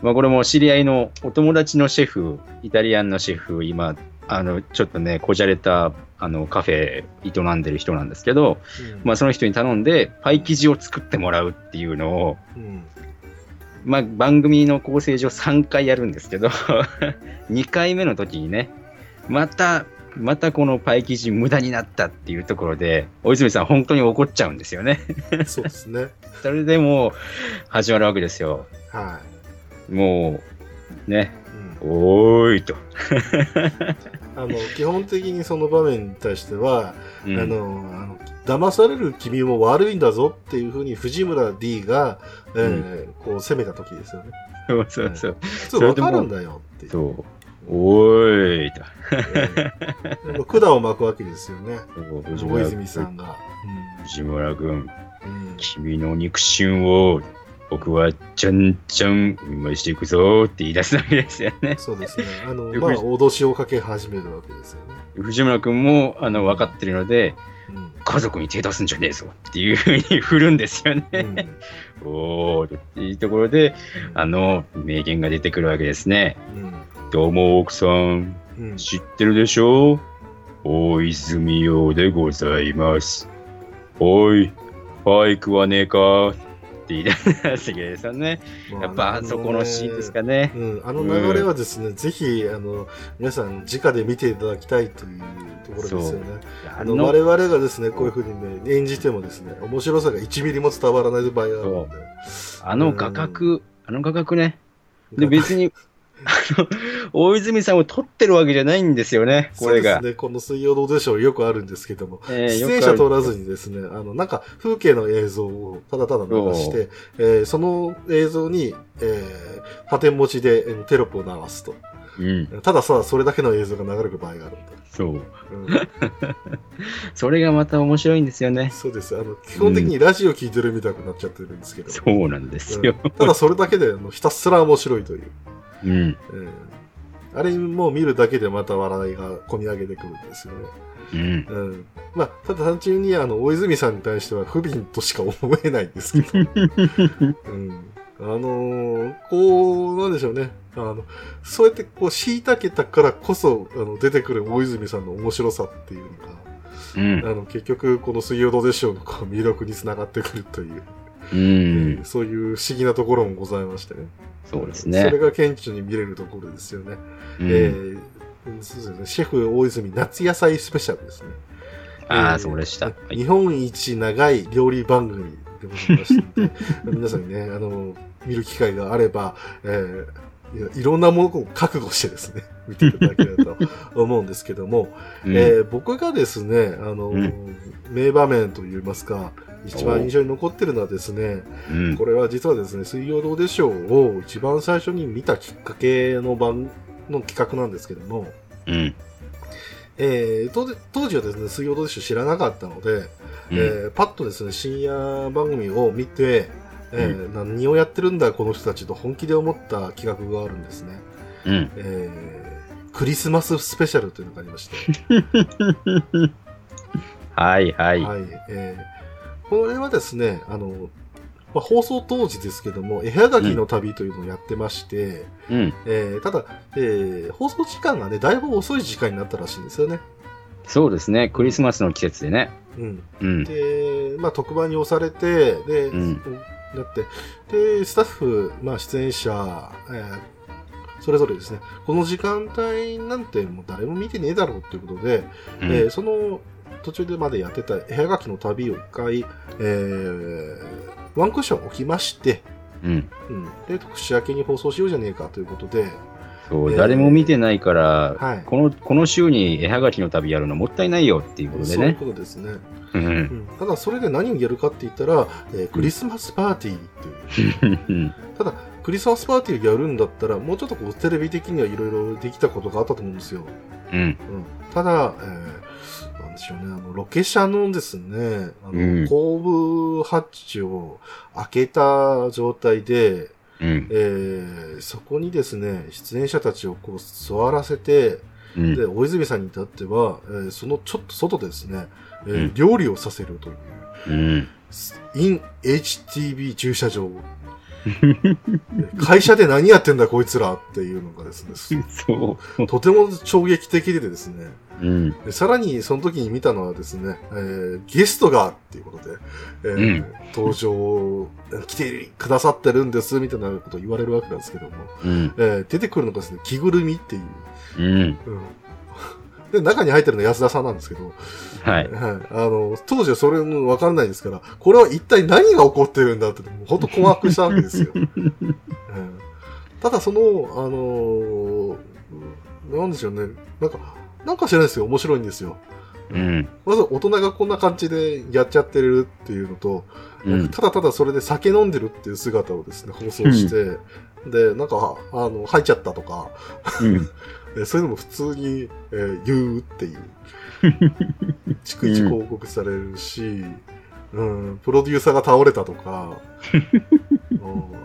まあ、これも知り合いのお友達のシェフ、イタリアンのシェフ、今、あの、ちょっとね、こじゃれた、あの、カフェ営んでる人なんですけど、うん。まあ、その人に頼んで、パイ生地を作ってもらうっていうのを、うん。まあ、番組の構成上3回やるんですけど、2回目の時にね、また、またこのパイ生地無駄になったっていうところで、大泉さん本当に怒っちゃうんですよね。そうですね。それでもう始まるわけですよ。はもう、ね、い。うんおーいと。あの、基本的にその場面に対しては、うんあの、あの、騙される君も悪いんだぞっていうふうに藤村 D が、えーこう攻めた時ですよね。そうそうそう。普通わかるんだよっていう。そう。おーいと。えー管を巻くわけですよね。そう大藤泉さんが。藤村君、うんうん君の肉親を僕はちゃんちゃん見舞いしていくぞって言い出すわけですよね。そうですね。あの、でまあ、藤脅しをかけ始めるわけですよね。藤村君もあの分かってるので、うん家族に手出すんじゃねえぞっていうふうに振るんですよね。うん おーっていうところで、あの名言が出てくるわけですね。うんどうも奥さん、うん知ってるでしょ？大泉洋でございます。おい、バイクはねえか？って言い出すわけですよね。やっぱあそこのシーンですかね。うん、あの流れはですね、ぜひ、あの、皆さん、直で見ていただきたいというところですよね。ああの、我々がですね、こういうふうにね、演じてもですね、面白さが1ミリも伝わらない場合があるので。あの画角、あの画角ね。で、別に、大泉さんを撮ってるわけじゃないんですよね、これが。そうですね、この水曜どうでしょうよくあるんですけども、えー出演者撮らずにですね、あの、なんか風景の映像をただただ流して、えーその映像に、えー、パテン持ちでえーテロップを流すと。うん、たださ、それだけの映像が流れる場合があるんだ。そう。うん それがまた面白いんですよね。そうです。あの、基本的にラジオ聞いてるみたくなっちゃってるんですけど。そうなんですよ。うんただそれだけであのひたすら面白いという。うん。えあれも見るだけでまた笑いが込み上げてくるんですよね。うん。うん。まあ、ただ単純にあの、大泉さんに対しては不憫としか思えないんですけど。うん。あのーこう、なんでしょうね。あの、そうやってこう、虐げたからこそ、あの、出てくる大泉さんの面白さっていうのうんが、あの、結局、この水曜どうでしょうの魅力につながってくるという、うん。そういう不思議なところもございましてね。そうですそれね。が顕著に見れるところですよね。うんえーそうですね。シェフ大泉夏野菜スペシャルですね。あえーあ、そうでした。はい日本一長い料理番組でございまして、皆さんにね、あの、見る機会があれば、えーいやいろんなものを覚悟してですね、見ていただければと思うんですけども、うんえー僕がですね、あの、うん名場面といいますか、一番印象に残ってるのはですね、うんこれは実はですね、水曜どうでしょうを一番最初に見たきっかけの番の企画なんですけども、うん。えー当時当時はですね、水曜どうでしょう知らなかったので、うんえーパッとですね、深夜番組を見て、えー何をやってるんだこの人たちと本気で思った企画があるんですね。うん。えークリスマススペシャルというのがありまして、は いはい。はいえーこれはですね、あの、まあ、放送当時ですけども、絵はがきの旅というのをやってまして、うん。えーただ、えー放送時間がね、だいぶ遅い時間になったらしいんですよね。そうですね。クリスマスの季節でね。うん。うん。で、まあ、特番に押されて、で、うんだって、で、スタッフ、まあ、出演者、えーそれぞれですね、この時間帯なんてもう誰も見てねえだろうっていうことで、うんえーその途中でまでやってた絵はがきの旅を一回、えーワンクッション置きまして、うん。うん、で、年明けに放送しようじゃねえかということで、そう、えー誰も見てないから、はい。この、この週に絵はがきの旅やるのもったいないよっていうことでそういうね。ことですね。うんうん、ただ、それで何をやるかって言ったら、えークリスマスパーティーっていう。うん。ただ、クリスマスパーティーをやるんだったら、もうちょっとこうテレビ的にはいろいろできたことがあったと思うんですよ。うん。うん、ただ、えーでしょうね、あの、ロケ車のですね、あの、うん後部ハッチを開けた状態で、うん。えーそこにですね、出演者たちをこう座らせて、うんで、大泉さんに至っては、えーそのちょっと外でですね、えーうん料理をさせるという、うん。in HTB 駐車場。会社で何やってんだこいつらっていうのがですね、そう。とても衝撃的でですね、うん。でさらにその時に見たのはですね、えーゲストがっていうことで、えーうん登場、来てくださってるんですみたいなことを言われるわけなんですけども、うん。えー出てくるのがですね、着ぐるみっていう、うん。うんで、中に入ってるのは安田さんなんですけど、はい。はい。あの、当時はそれもわからないですから、これは一体何が起こってるんだって、もう本当困惑したわけですよ。う んただその、あのーなんでしょうね。なんか、なんか知らないですよ。面白いんですよ。うん。まず大人がこんな感じでやっちゃってるっていうのと、うん。ただただそれで酒飲んでるっていう姿をですね、放送して、で、なんか、あの、吐いちゃったとか、うん。えそういうのも普通に、えー言うっていう。逐一広告されるし、うん、プロデューサーが倒れたとか、う ん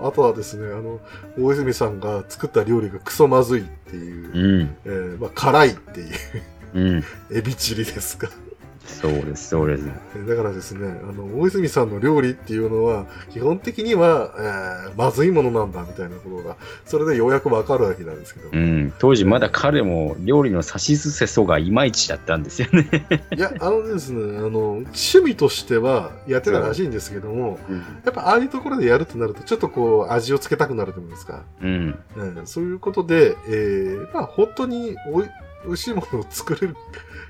あとはですね、あの、大泉さんが作った料理がクソまずいっていう、うん。えーまあ、辛いっていう、うん。エビチリですか。そうです、そうです。えだからですね、あの、大泉さんの料理っていうのは、基本的には、えーまずいものなんだみたいなことが、それでようやくわかるわけなんですけど。うん。当時まだ彼も料理の差しすせそがいまいちだったんですよね。いや、あのですね、あの、趣味としてはやってたらしいんですけども、やっぱああいうところでやるとなると、ちょっとこう、味をつけたくなると思うんですか。うん。うん、そういうことで、えー、まあ本当におい美味しいものを作れる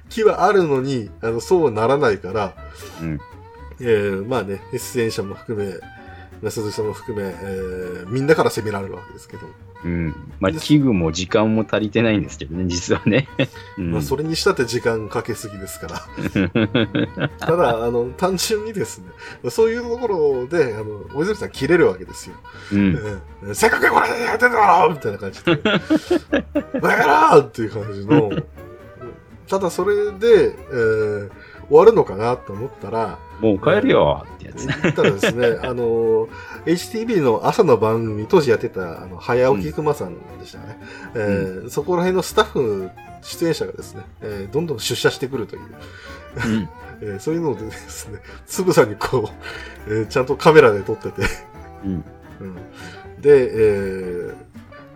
気はあるのに、あの、そうはならないから、うん。えー、まあね、出演者も含め、安田さんも含め、えー、みんなから責められるわけですけど、うん。まあ、器具も時間も足りてないんですけどね、実はね。うんまあそれにしたって時間かけすぎですから。ただ、あの、単純にですね、そういうところで、あの、大泉さん切れるわけですよ。うん。うんせっかくこれやってんだろみたいな感じで。バカ野郎っていう感じの。ただそれで、えー終わるのかなと思ったら、もう帰るよってやつ。言ったらですね、あの、HTV の朝の番組、当時やってた、あの、早起き熊さんでしたね。えーそこら辺のスタッフ、出演者がですね、えーどんどん出社してくるという、うん。えーそういうのでですね、つぶさにこう、えーちゃんとカメラで撮ってて、うん。うんで、えー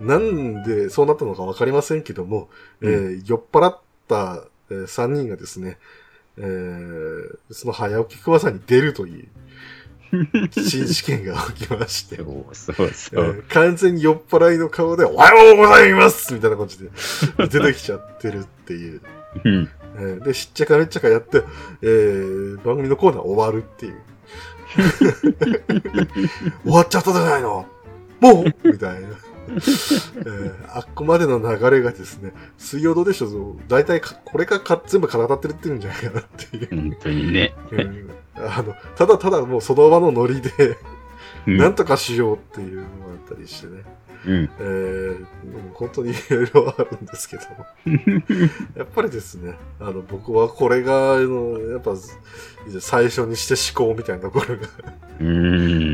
なんでそうなったのかわかりませんけども、えー酔っ払った、え3人がですね、えーその早起き熊さんに出るという、新事件が起きまして、そうそうえそう。ー完全に酔っ払いの顔で、おはようございますみたいな感じで出てきちゃってるっていう。うん。えーで、しっちゃかめっちゃかやって、えー番組のコーナー終わるっていう。終わっちゃったじゃないのもうみたいな。えーあっこまでの流れがですね、水曜どうでしょう、大体かこれがか全部体ってるってるんじゃないかなっていう。本当にね。うんあのただただもうその場のノリで、うんなんとかしようっていうのがあったりしてね。うん。えー、本当にいろいろあるんですけども。やっぱりですね、あの、僕はこれが、あの、やっぱ、最初にして思考みたいなところが。うん。う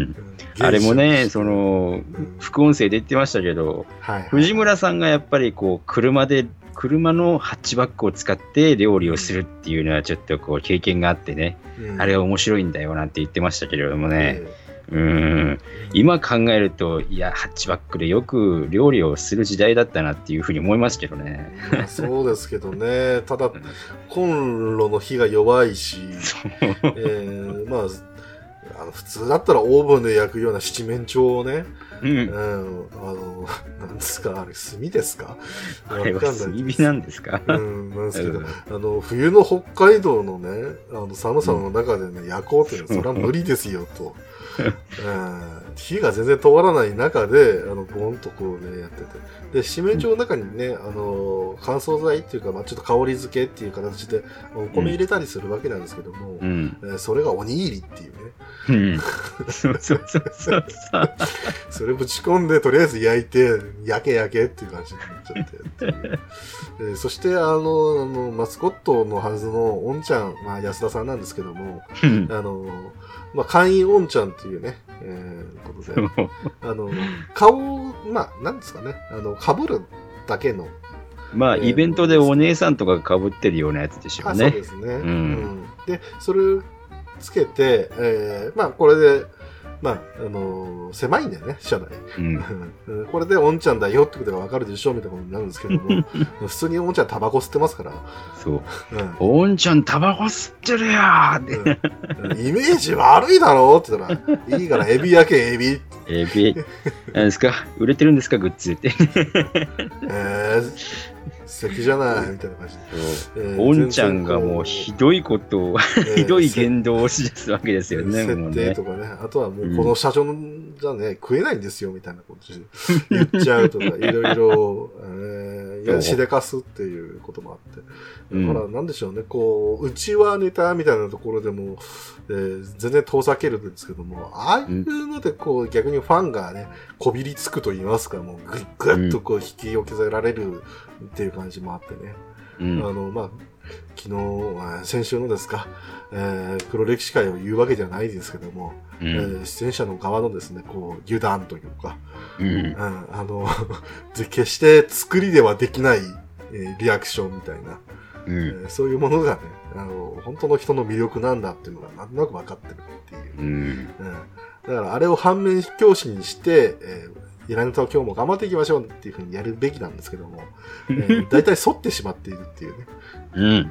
んあれもね、そ、の、うん副音声で言ってましたけど、はいはい、藤村さんがやっぱりこう、車で、車のハッチバックを使って料理をするっていうのはちょっとこう経験があってね、うん、あれは面白いんだよなんて言ってましたけれどもね、えうん、今考えると、いや、ハッチバックでよく料理をする時代だったなっていうふうに思いますけどね。そうですけどね、ただ、コンロの火が弱いし、えーまあ、あの普通だったらオーブンで焼くような七面鳥をね、ううん、ん、あの、なんですか、あれ、炭ですか？あれは炭火なんですか、うん、なんですけど、うん。あの、冬の北海道のね、あの、寒さの中でね、焼こうっていうのは、それは無理ですよ、と。うん、火が全然通らない中で、あの、ボンとこうね、やってて。で、七面鳥の中にね、あの、乾燥剤っていうか、まあちょっと香り付けっていう形で、お米入れたりするわけなんですけども、うん。えーそれがおにぎりっていうね。うん。そうそうそうそうそう。それぶち込んで、とりあえず焼いて、焼け焼けっていう感じになっちゃってって。えーそして、あの、あの、マスコットのはずの、おんちゃん、まあ、安田さんなんですけども、うんあの、まあ、会員おんちゃんっていうね、えーことで、あの、顔、まあ、なんですかね、あの、被るだけの、まあ、えーイベントでお姉さんとかかぶってるようなやつでしょあそううね。ですね。んで、それをつけて、えーまあ、これで、まあ、あの狭いんだよね、車内。うん。う んこれでおんちゃんだよってことがわかるでしょみたいなことになるんですけども、普通におんちゃんタバコ吸ってますから、そう。うんおんちゃんタバコ吸ってるよーって。うんイメージ悪いだろって言ったら、いいからエビ焼けエビ。えー、ビなんですか？売れてるんですかグッズって。えー、素敵じゃないみたいな感じで。えーおんちゃんがもうひどいことを、ひどい言動をしだすわけですよね、設定と。かね。あとはもうこの社長じゃね、食えないんですよみたいなこと言っちゃうとか、いろいろ、えーしでかすっていうこともあって。うんだから、なんでしょうね、こう、うちはネタみたいなところでも、えー全然遠ざけるんですけども、ああいうので、こう、逆にファンがね、こびりつくと言いますか、もう、ぐっぐっとこう、引き寄せられるっていう感じもあってね。うんあの、まあ、昨日、あ先週のですか、えー黒歴史会を言うわけじゃないですけども、うん。えー出演者の側のですね、こう、油断というか、うん。うん、あの、ぜ決して作りではできない、えーリアクションみたいな、うん。えーそういうものがね、あの、本当の人の魅力なんだっていうのがなんとなく分かってるっていう。うん。うん、だからあれを反面教師にして、えー、イラネタを今日も頑張っていきましょうっていうふうにやるべきなんですけども、えー、大体反ってしまっているっていうね、うん。うん、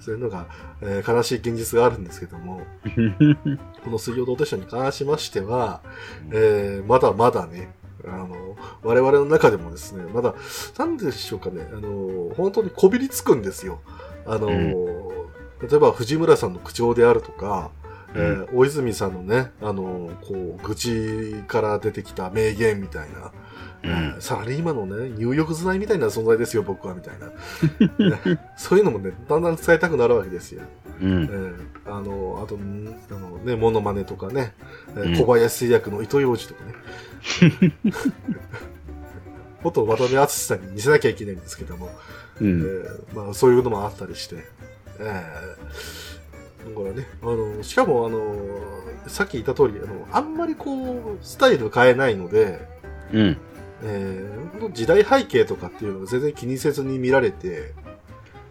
そういうのが、えー悲しい現実があるんですけども、この水曜どうでしょうに関しましては、えーまだまだね、あの、我々の中でもですね、まだ、なんでしょうかね、あの、本当にこびりつくんですよ。あの、例えば藤村さんの口調であるとか、えー大泉さんのね、あの、こう、愚痴から出てきた名言みたいな、うん。サラリーマンのね、入浴剤みたいな存在ですよ、僕は、みたいな。ね。そういうのもね、だんだん伝えたくなるわけですよ。うん。えーあの、あと、んあのね、モノマネとかね、えん。小林製薬の糸ようじとかね。もっと渡辺淳さんに見せなきゃいけないんですけども、えうん。ーまあ、そういうのもあったりして、えーだからね、あの、しかもあの、さっき言った通り、あの、あんまりこう、スタイル変えないので、うん。えー、時代背景とかっていうのが全然気にせずに見られて、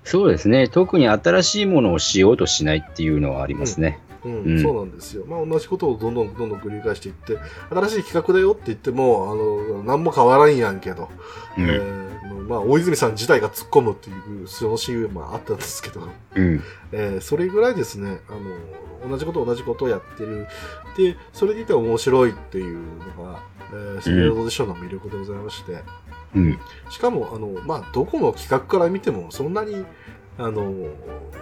そうですね。特に新しいものをしようとしないっていうのはありますね。うん、うんそうなんですよ。まあ同じことをどんどんどんどん繰り返していって、新しい企画だよって言っても、あの、何も変わらんやんけど、うん。えーまあ大泉さん自体が突っ込むっていう、そのシーンもあったんですけど、うん。えーそれぐらいですね、あの、同じこと同じことをやってる。で、それでいて面白いっていうのが、えー、スピードオーディションの魅力でございまして、うん。しかも、あの、まあ、どこの企画から見ても、そんなに、あの、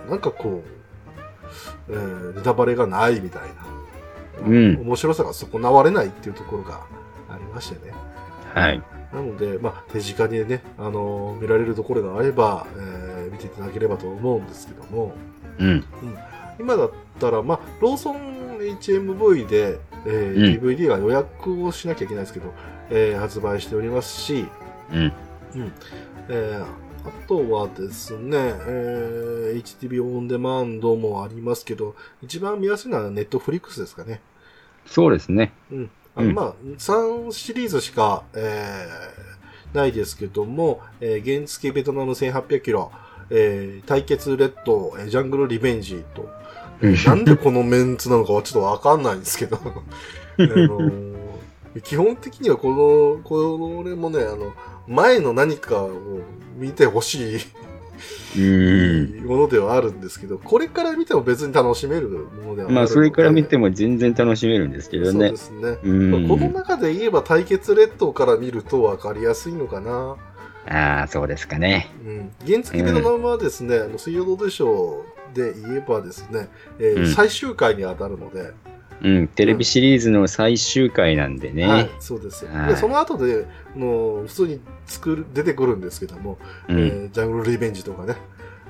なんかこう、えーネタバレがないみたいな、うん面白さが損なわれないっていうところがありましてね。はい。なので、まあ、手近にね、あの、見られるところがあれば、えー見ていただければと思うんですけども、うん。今だったら、まあ、ローソン HMV で、えーうん DVD が予約をしなきゃいけないですけど、えー発売しておりますし、うん。えーあとはですね、えー HTV オンデマンドもありますけど、一番見やすいのはネットフリックスですかね。そうですね。うん。まあ、3シリーズしか、えーないですけども、えー原付ベトナム1800キロ、えー対決レッド、えージャングルリベンジと、えーなんでこのメンツなのかはちょっとわかんないんですけど、あのー基本的にはこの、これもね、あの、前の何かを見てほしい。うん。ものではあるんですけど、これから見ても別に楽しめるものではあるのでまあ、それから見ても全然楽しめるんですけどねそうで。すね。うん。この中で言えば対決列島から見ると分かりやすいのかな。ああ、そうですかね。うん。原付ベトナムはですね、あの水曜どうでしょうで言えばですね、えーうん最終回に当たるので、うん。テレビシリーズの最終回なんでね。はい、そうです。はいで、その後で、の普通に作る、出てくるんですけども、うん。えージャングルリベンジとかね、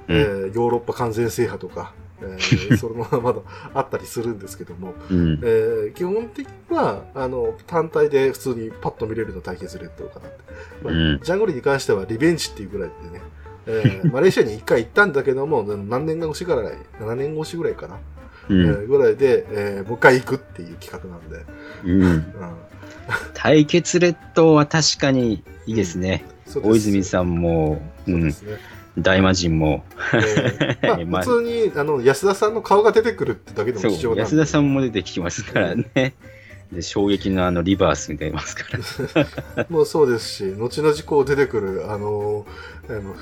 うんえーヨーロッパ完全制覇とか、えー それもまだあったりするんですけども、うん。えー基本的には、あの、単体で普通にパッと見れるの対決列島かなって。まあうんジャングルに関してはリベンジっていうぐらいでね、えーマレーシアに一回行ったんだけども、何年越しぐらい、7年越しぐらいかな、えうん。ーぐらいで、えーもう一回行くっていう企画なんで、うん。うん対決列島は確かにいいですね。そうです大泉さんも、うん。大魔神も。えー まあ、普通に、あの、安田さんの顔が出てくるってだけでも貴重な。安田さんも出てきますからね。で衝撃のあのリバースに出ますから。もうそうですし、後々こう出てくる、あのーあの、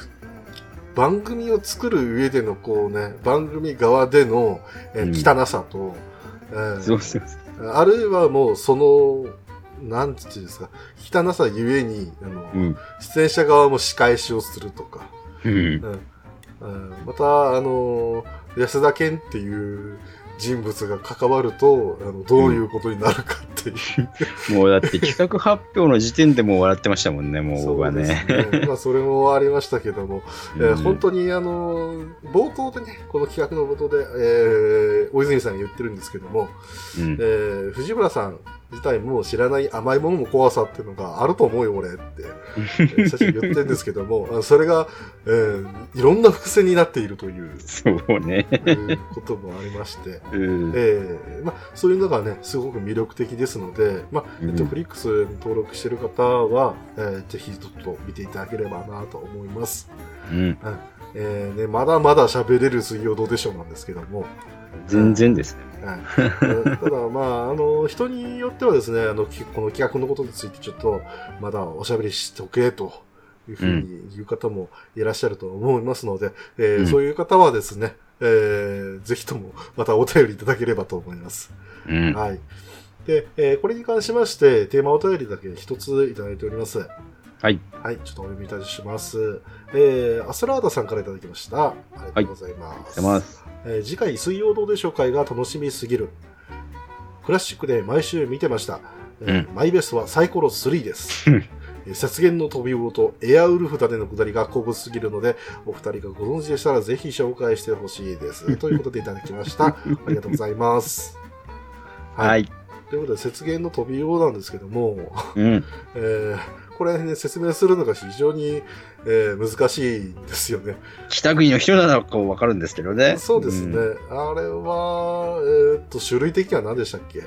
番組を作る上でのこうね、番組側での、えーうん。汚さと、えーそうそうあるいはもうその、なんていうんですか、汚さゆえに、あの、うん。出演者側も仕返しをするとか、うん。うん。うん。また、あの、安田健っていう人物が関わると、あのどういうことになるかっていう。もうだって企画発表の時点でもう笑ってましたもんね、もう僕はね。そね。まあ、それもありましたけども、えーうん本当にあの、冒頭でね、この企画の冒頭で、えー、大泉さんが言ってるんですけども、うん。えー藤村さん自体も知らない甘いものの怖さっていうのがあると思うよ、俺って、えー最初に言ってるんですけども、あそれが、えーいろんな伏線になっているというそうね。えーこともありまして、うん。えーまあ、そういうのがね、すごく魅力的ですので、まネットフリックスに登録している方は、えーぜひちょっと見ていただければなと思います。うん。えーね、まだまだ喋れる水曜どうでしょうなんですけども、全然ですね。はいえーただ、まあ、あの、人によってはですね、あの、きこの企画のことについてちょっと、まだおしゃべりしておけというふうに言う方もいらっしゃると思いますので、えーうんそういう方はですね、えーぜひともまたお便りいただければと思います。うん。はい。で、えーこれに関しまして、テーマお便りだけ一ついただいております。はい。はい、ちょっとお読みいたします。えー、アスラーダさんからいただきました。ありがとうございます。ありがとうございます。えー次回、水曜どうでしょう会が楽しみすぎる。クラシックで毎週見てました。えーマイベストはサイコロ3です。う んえー雪原の飛び魚とエアウルフ種のくだりが古物すぎるので、お二人がご存知でしたらぜひ紹介してほしいです。ということでいただきました。ありがとうございます。はい。ということで、雪原の飛び魚なんですけども、うん。えーこれ、ね、説明するのが非常に、えー、難しいんですよね。北国の人なのかわかるんですけどね。そうですね。うん、あれは、えー、っと、種類的には何でしたっけ？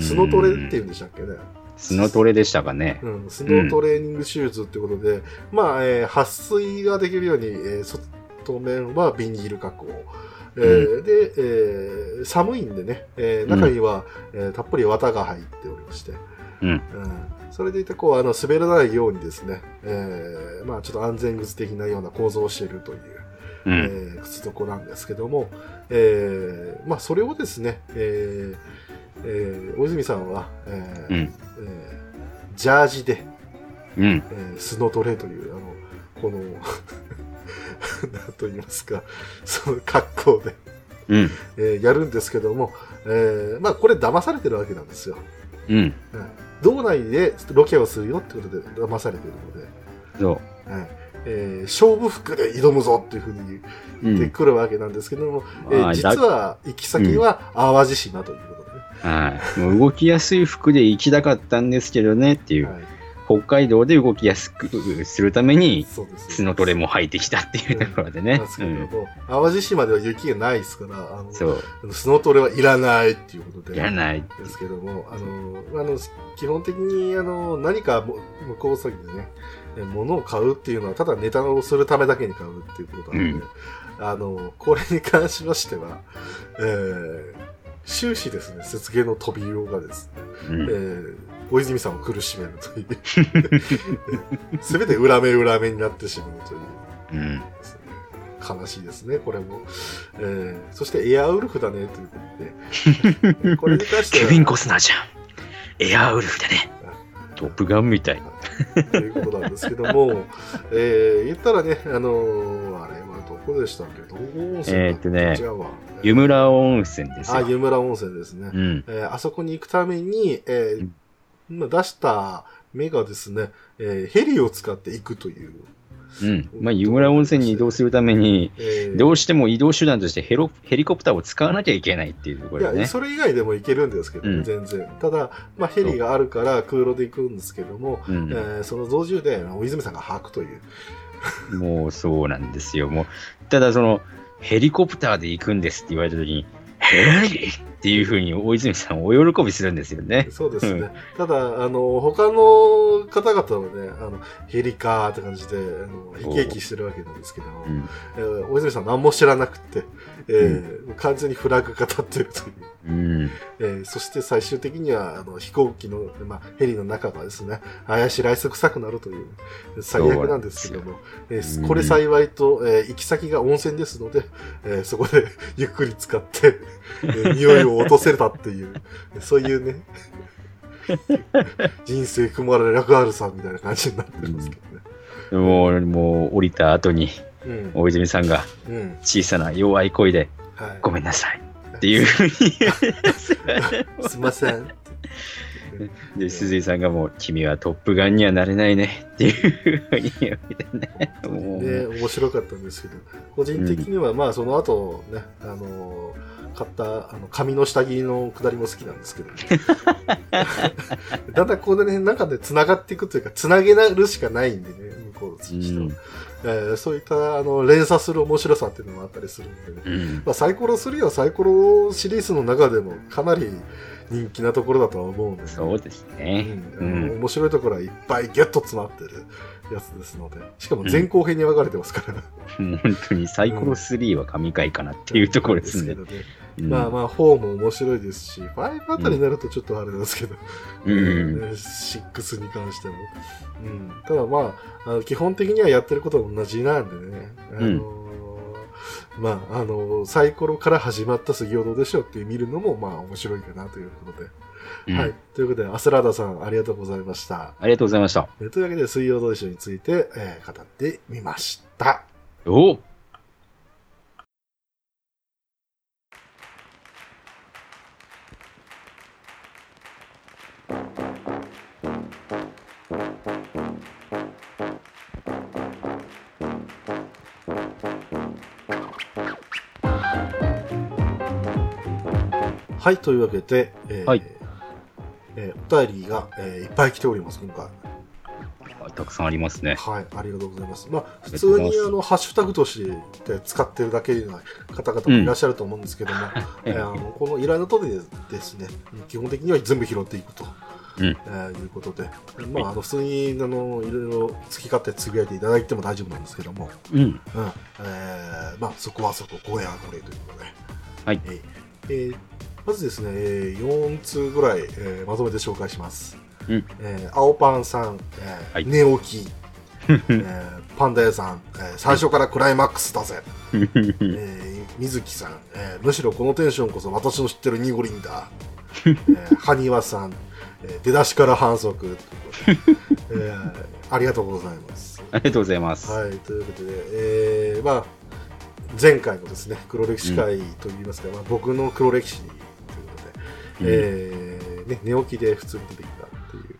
スノトレっていうんでしたっけね。スノトレでしたかね。うん、スノトレーニングシューズってことで、うん、まあ、えー、撥水ができるように、えー、外面はビニール加工。えー、で、えー、寒いんでね、えー、中には、うん、えー、たっぷり綿が入っておりまして、うん、うん、それでいて、こう、あの、滑らないようにですね、えー、まあ、ちょっと安全靴的なような構造をしているという、うん、えー、靴底なんですけども、えー、まあ、それをですね、えー、えー、大泉さんは、えー、うん、えー、ジャージで、うん、えー、スノトレという、あの、この なんと言いますか、その格好で、うん、えー、やるんですけども、えー、まあこれ騙されてるわけなんですよ。うん。道内でロケをするよってことで騙されてるので。そう。はいえー、勝負服で挑むぞっていうふうに言ってくるわけなんですけども、うん、えー、実は行き先は淡路島ということでね。はい。もう動きやすい服で行きたかったんですけどねっていう。はい北海道で動きやすくするために、スノトレも履いてきたっていうところでね。淡路島では雪がないですから、あのそう。スノトレはいらないっていうことで。いらない。ですけども、あの、あの基本的にあの何か向こう先でね、物を買うっていうのは、ただネタをするためだけに買うっていうことなので、うん、あの、これに関しましては、えー、終始ですね、雪芸の飛びようがですね、うん、えー小泉さんを苦しめるという。すべて裏目裏目になってしまうという。うん、悲しいですね、これも。えー、そしてエアウルフだね、ということで。これに関しては。ケビン・コスナーじゃん。エアウルフだね。トップガンみたい。ということなんですけども、えー、言ったらね、あのー、あれはどこでしたっけ？どこ温泉えー、っとね、湯村温泉ですあ、湯村温泉ですね。うん、えー、あそこに行くために、えー、今出した目がですね、えー、ヘリを使っていくという。うん。まあ、湯村温泉に移動するために、えー、どうしても移動手段としてヘロヘリコプターを使わなきゃいけないっていうところで、ね、いや、それ以外でも行けるんですけどね、うん、全然。ただ、まあ、ヘリがあるから空路で行くんですけども、うん、えー、その道中で、大泉さんが吐くという。もうそうなんですよ。もう、ただその、ヘリコプターで行くんですって言われたときに、ヘリっていうふうに大泉さんお喜びするんですよね。そうですね。ただ、あの、他の方々はね、あの、ヘリカーって感じで、あの、生き生きしてるわけなんですけども、うん、えー、大泉さん何も知らなくて、えー、うん、完全にフラグが立ってるという。うん、えー、そして最終的には、あの、飛行機の、まあ、ヘリの中がですね、怪しいライス臭くなるという、最悪なんですけども、えー、これ幸いと、えー、行き先が温泉ですので、えー、そこで ゆっくり使って、えー、匂いを落とせたっていう、そういうね、人生組まれ楽あるさんみたいな感じになってますけどね。うん、もう、もう降りた後に、うん、大泉さんが小さな弱い声で、ごめんなさい。っていうふうにす。いません。で、鈴井さんがもう、君はトップガンにはなれないね。っていうふうに言われてね。もう。ね、面白かったんですけど、個人的には、まあ、その後ね、あのー買ったあの紙の下着のくだりも好きなんですけど、ね、だんだんこうね、なんかで繋がっていくというか、繋げなるしかないんでね、向こうとしては。うんえー、そういったあの連鎖する面白さっていうのもあったりするんで。ね、うん、まあ、サイコロ3はサイコロシリーズの中でもかなり人気なところだとは思うんで、ね、そうですね、うん、面白いところはいっぱいギュッと詰まってるやつですので、しかも前後編に分かれてますから、うん、本当にサイコロ3は神回かなっていうところですね。まあまあ、4も面白いですし、5あたりになるとちょっとあれですけど、うん、6に関しても。うん、ただまあ、あの基本的にはやってることは同じなんでね、あのーうん、まあ、あのー、サイコロから始まった杉尾どうでしょうって見るのも、まあ、面白いかなということで。うん、はい。ということで、アスラーダさん、ありがとうございました。ありがとうございました。というわけで、水曜どうでしょうについて、えー、語ってみました。おはい、というわけで、えー、はい、えー、お便りが、えー、いっぱい来ております、今回。たくさんありますね。はい、ありがとうございます。まあ、普通にあのハッシュタグとして使ってるだけの方々もいらっしゃると思うんですけども、えーあのこの依頼の通りでですね、基本的には全部拾っていくと。うんえーいうことで、まあ、あの普通にあのいろいろ好き勝手つぶやいていただいても大丈夫なんですけども、うん。うんえーまあ、そこはそこ、これはこれということで、はい。えーえーまずですね、えー4通ぐらい、えーまとめて紹介します。うん。えー青パンさん、えーはい寝起き、えーパンダ屋さん、えー最初からクライマックスだぜ、えー水木さん、えーむしろこのテンションこそ私の知ってるニゴリンだ、えー、埴輪さん、えー出だしから反則ということで、えーありがとうございます。ありがとうございます。はい、ということで、えーまあ、前回のですね、黒歴史会といいますか、まあ、僕の黒歴史といえーね、寝起きで普通に出てきたっていう、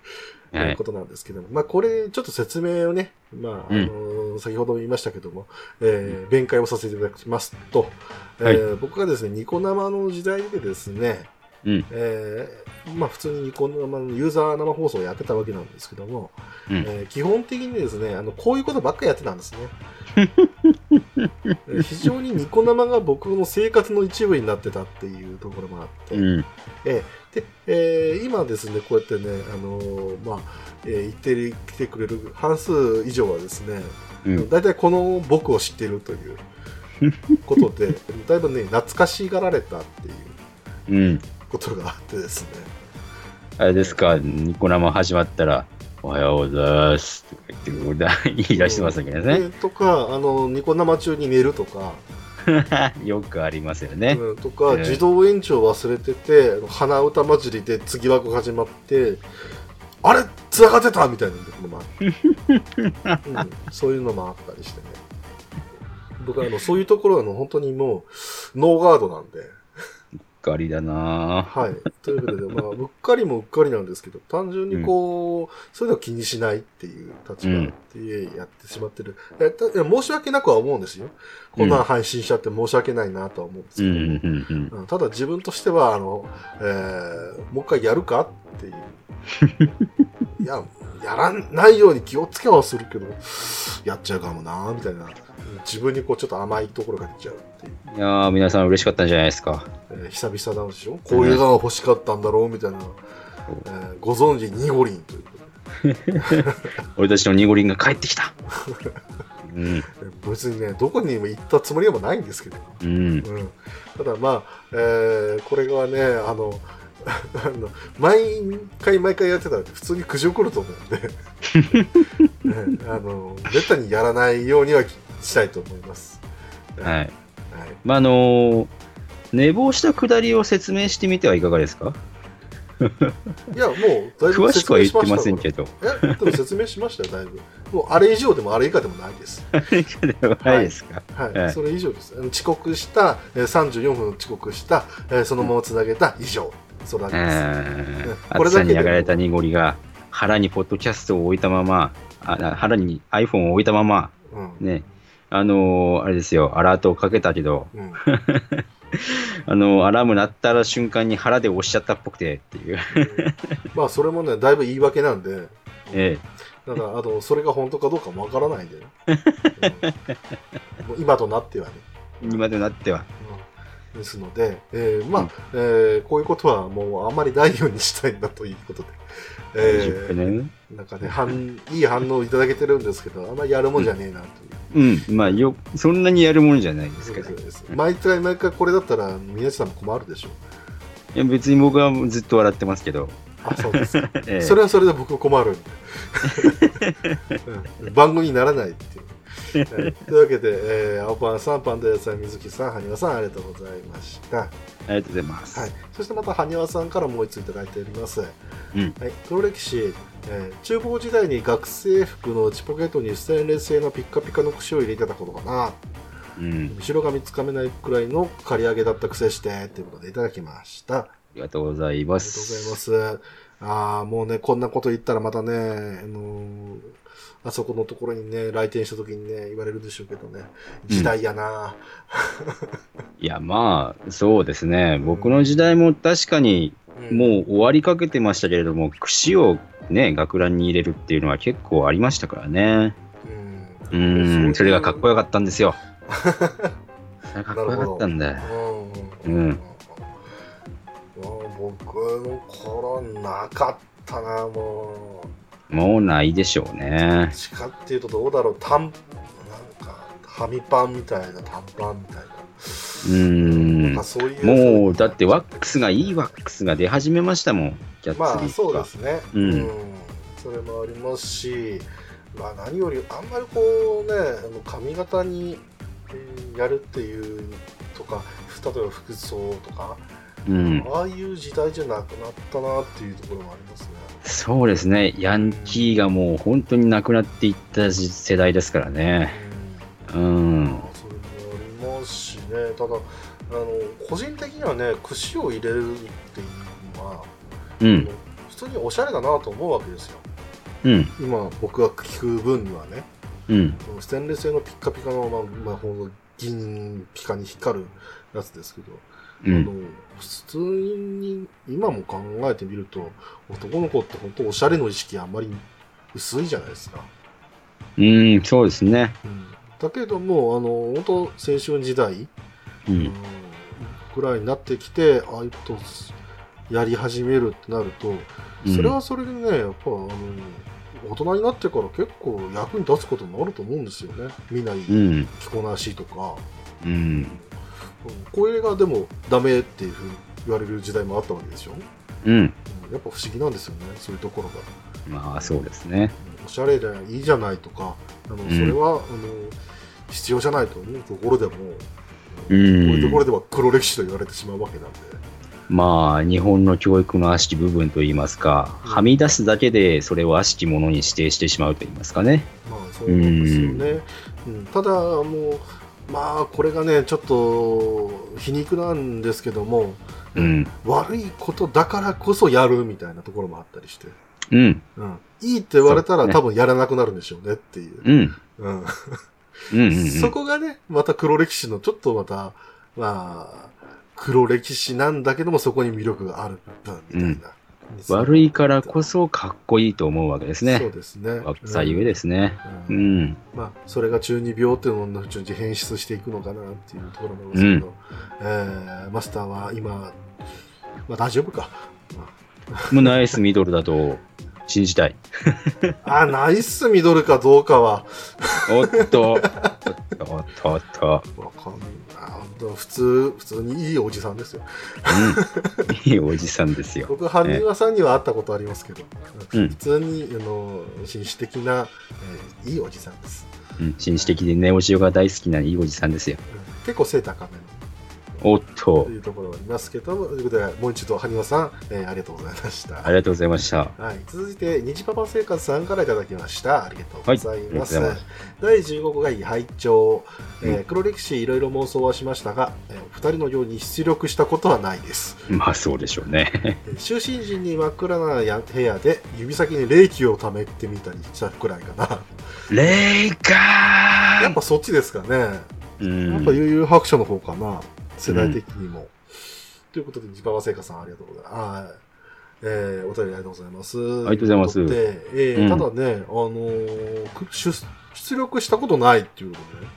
はい。ことなんですけども、まあ、これ、ちょっと説明をね、まあ、あうん。の先ほども言いましたけども、えー弁解をさせていただきますと、えー僕がですね、ニコ生の時代でですね、うん。えーまあ、普通にニコ生のユーザー生放送をやってたわけなんですけども、うん。えー基本的にですね、あの、こういうことばっかりやってたんですね。えー非常にニコ生が僕の生活の一部になってたっていうところもあって、うん。えーで、えー今ですね、こうやってね、あのーまあ、えー言ってる来てくれる半数以上はですね、うん。大体この僕を知っているということで、だいぶね、懐かしがられたっていううん。ことがあってですね、あれですか、ニコ生始まったら、おはようございます。って言 い出してますわけですね。でとか、あの、ニコ生中に寝るとか、よくありますよね。うん、とか、ええ自動延長忘れてて、鼻歌混じりで次枠始まって、あれ？繋がってたみたいなところもあって、うん、そういうのもあったりしてね。僕はあのそういうところはあの本当にもうノーガードなんで、ガリだなぁはい。ということで、まあ、うっかりもうっかりなんですけど、単純にこう、そういうのを気にしないっていう立場でやってしまってる。いやたいや申し訳なくは思うんですよ。こんなん配信しちゃって申し訳ないなとは思うんですけどただ自分としては、あの、えーもう一回やるかっていう。いや、やらないように気をつけはするけど、やっちゃうかもな、みたいな。自分にこうちょっと甘いところが出ちゃうっていう。うん。いやー皆さん嬉しかったんじゃないですか。えー久々なんでしょこういうのが欲しかったんだろうみたいな。えーご存知、ニゴリンということで。俺たちのニゴリンが帰ってきた。うん。えー別にね、どこにも行ったつもりはもないんですけど。うん。うん、ただまあ、えーこれがね、あの、あの毎回毎回やってたら普通に苦情来ると思うんで、ねあの、めったにやらないようにはしたいと思います。はい。はい。まあ、あのー寝坊したくだりを説明してみてはいかがですか？いや、もう、だいぶ詳しくは言ってませんど。けど。え、でも説明しましたよ、だいぶ。もう、あれ以上でもあれ以下でもないです。はいですか。はい、はいそれ以上です。遅刻した、えー34分遅刻した、えーそのままつなげた以上。それだうけです。ん。これだけにやがれたニゴリが腹にポッドキャストを置いたまま、あ腹に iPhone を置いたまま、うん。ね、あのーあれですよ、アラートをかけたけど、うん あのーアラーム鳴った瞬間に腹で押しちゃったっぽくてっていう。まあ、それもね、だいぶ言い訳なんで、えだから、あの、それが本当かどうかもわからないんでね。うん今となってはね。え今となっては。うんですので、えーまあ、うんえーこういうことはもうあんまりないようにしたいんだということで、えーね、なんかね、反いい反応をいただけてるんですけど、あんまりやるもんじゃねえなという。うん、まあよ、そんなにやるもんじゃないですけど。毎回毎回これだったら、宮地さんも困るでしょう。や、別に僕はずっと笑ってますけど。あ、そうですか。ええそれはそれで僕困るんで、うん番組にならないっていう。は いというわけで、えー、青パンさん、パンダ屋さん、水木さん、埴輪さん、ありがとうございました。ありがとうございます。はい、そしてまた埴輪さんからもう一ついただいております。うん。はい、黒歴史、えー厨房時代に学生服の内ポケットにステンレス製のピッカピカの串を入れてたことかな。うん。後ろ髪つかめないくらいの刈り上げだった癖して、ということでいただきました。あありがとうございまりがとうございす。ます。ああ、もうね、こんなこと言ったらまたね、あのーあそこのところにね、来店した時にね、言われるでしょうけどね、時代やな、いや、まあ、そうですね。僕の時代も確かに、うんもう終わりかけてましたけれども、串をね、学ランに入れるっていうのは結構ありましたからね。う。うんん、それがかっこよかっったんですよ。そかっこよかったんだ。ううんん。僕の頃なかったな、もう。もうないでしょうどっね。ちかっていうとどうだろう、短、なんか、はみパンみたいな、短パンみたいな。うん。そういう。もう、だってワックスが、いいワックスが出始めましたもん。キャッツまあリーとか。そうですね、うんそれもありますし、まあ、何よりあんまりこうねあの髪型にえーやるっていうとか例えば服装とか、うん。ああいう時代じゃなくなったなっていうところもありますね。そうですね。ヤンキーがもう本当になくなっていった世代ですからね。ううんん。それもありますしねただあの個人的にはね串を入れるっていうのは、あのうん。普通におしゃれだなと思うわけですようん。今僕が聞く分にはねうん。ステンレス製のピッカピカの、まあまあ、銀ピカに光るやつですけど、あのうん。普通に今も考えてみると男の子って本当おしゃれの意識あんまり薄いじゃないですか、うん、そうですね。うん、だけどもあの本当青春時代、ううんん。ぐらいになってきてああいうことやり始めるってなるとそれはそれでねやっぱあの大人になってから結構役に立つこともあると思うんですよね見ないうん。着こなしとか、うん。うんこれがでもダメっていうふうに言われる時代もあったわけでしょ、うん。うんやっぱ不思議なんですよねそういうところが、まあ、そうですね。うんおしゃれでいいじゃないとかあのんそれは、あの必要じゃないと思うところでも、うこういうところん。では黒歴史と言われてしまうわけなんで、まあ、日本の教育の悪しき部分といいますか、うんはみ出すだけでそれを悪しきものに指定してしまうといいますかね。まあそうなんですよね、うんただもうまあこれがねちょっと皮肉なんですけどもうん。悪いことだからこそやるみたいなところもあったりして、うん。うん、いいって言われたら、多分やらなくなるんでしょうねっていう、うん。うんうん。うん。そこがねまた黒歴史のちょっとまたまあ黒歴史なんだけどもそこに魅力があるみたいな、悪いからこそかっこいいと思うわけですそうね。ですね左右ですね。ううんん。まあ、それが中二病っていうのを順次変質していくのかなっていうところなんですけど、えーマスターは今、まあ大丈夫か？もうナイスミドルだと信じたい。あ、ナイスミドルかどうかは、おっと、おっと、おっと。わかんないあ普通、普通にいいおじさんですよ。うん。いいおじさんですよ。僕、ハニワさんには会ったことありますけど、うん普通に、あの、紳士的な、えーいいおじさんです。うん。紳士的でネオジオが大好きないいおじさんですよ。うん結構背高めの。おっととい、うところがありますけども、ということで、もう一度、ハニワさん、えーありがとうございました。ありがとうございました。はい、続いて、虹パパ生活さんからいただきました。ありがとうございます。はいます第15回拝聴、えーうん黒歴史いろいろ妄想はしましたが、えー、二人のように出力したことはないです。まあそうでしょうね。えー就寝時に真っ暗なや部屋で指先に冷気を溜めてみたりしたくらいかな。レイカーやっぱそっちですかね。うんやっぱ悠々白書の方かな。世代的にも。ということで、虹パパ生活さんありがとうございます。はい。えー、お便りありがとうございます。ありがとうございますで、えーうんただね、あのーく出出力したことないっていうことでね。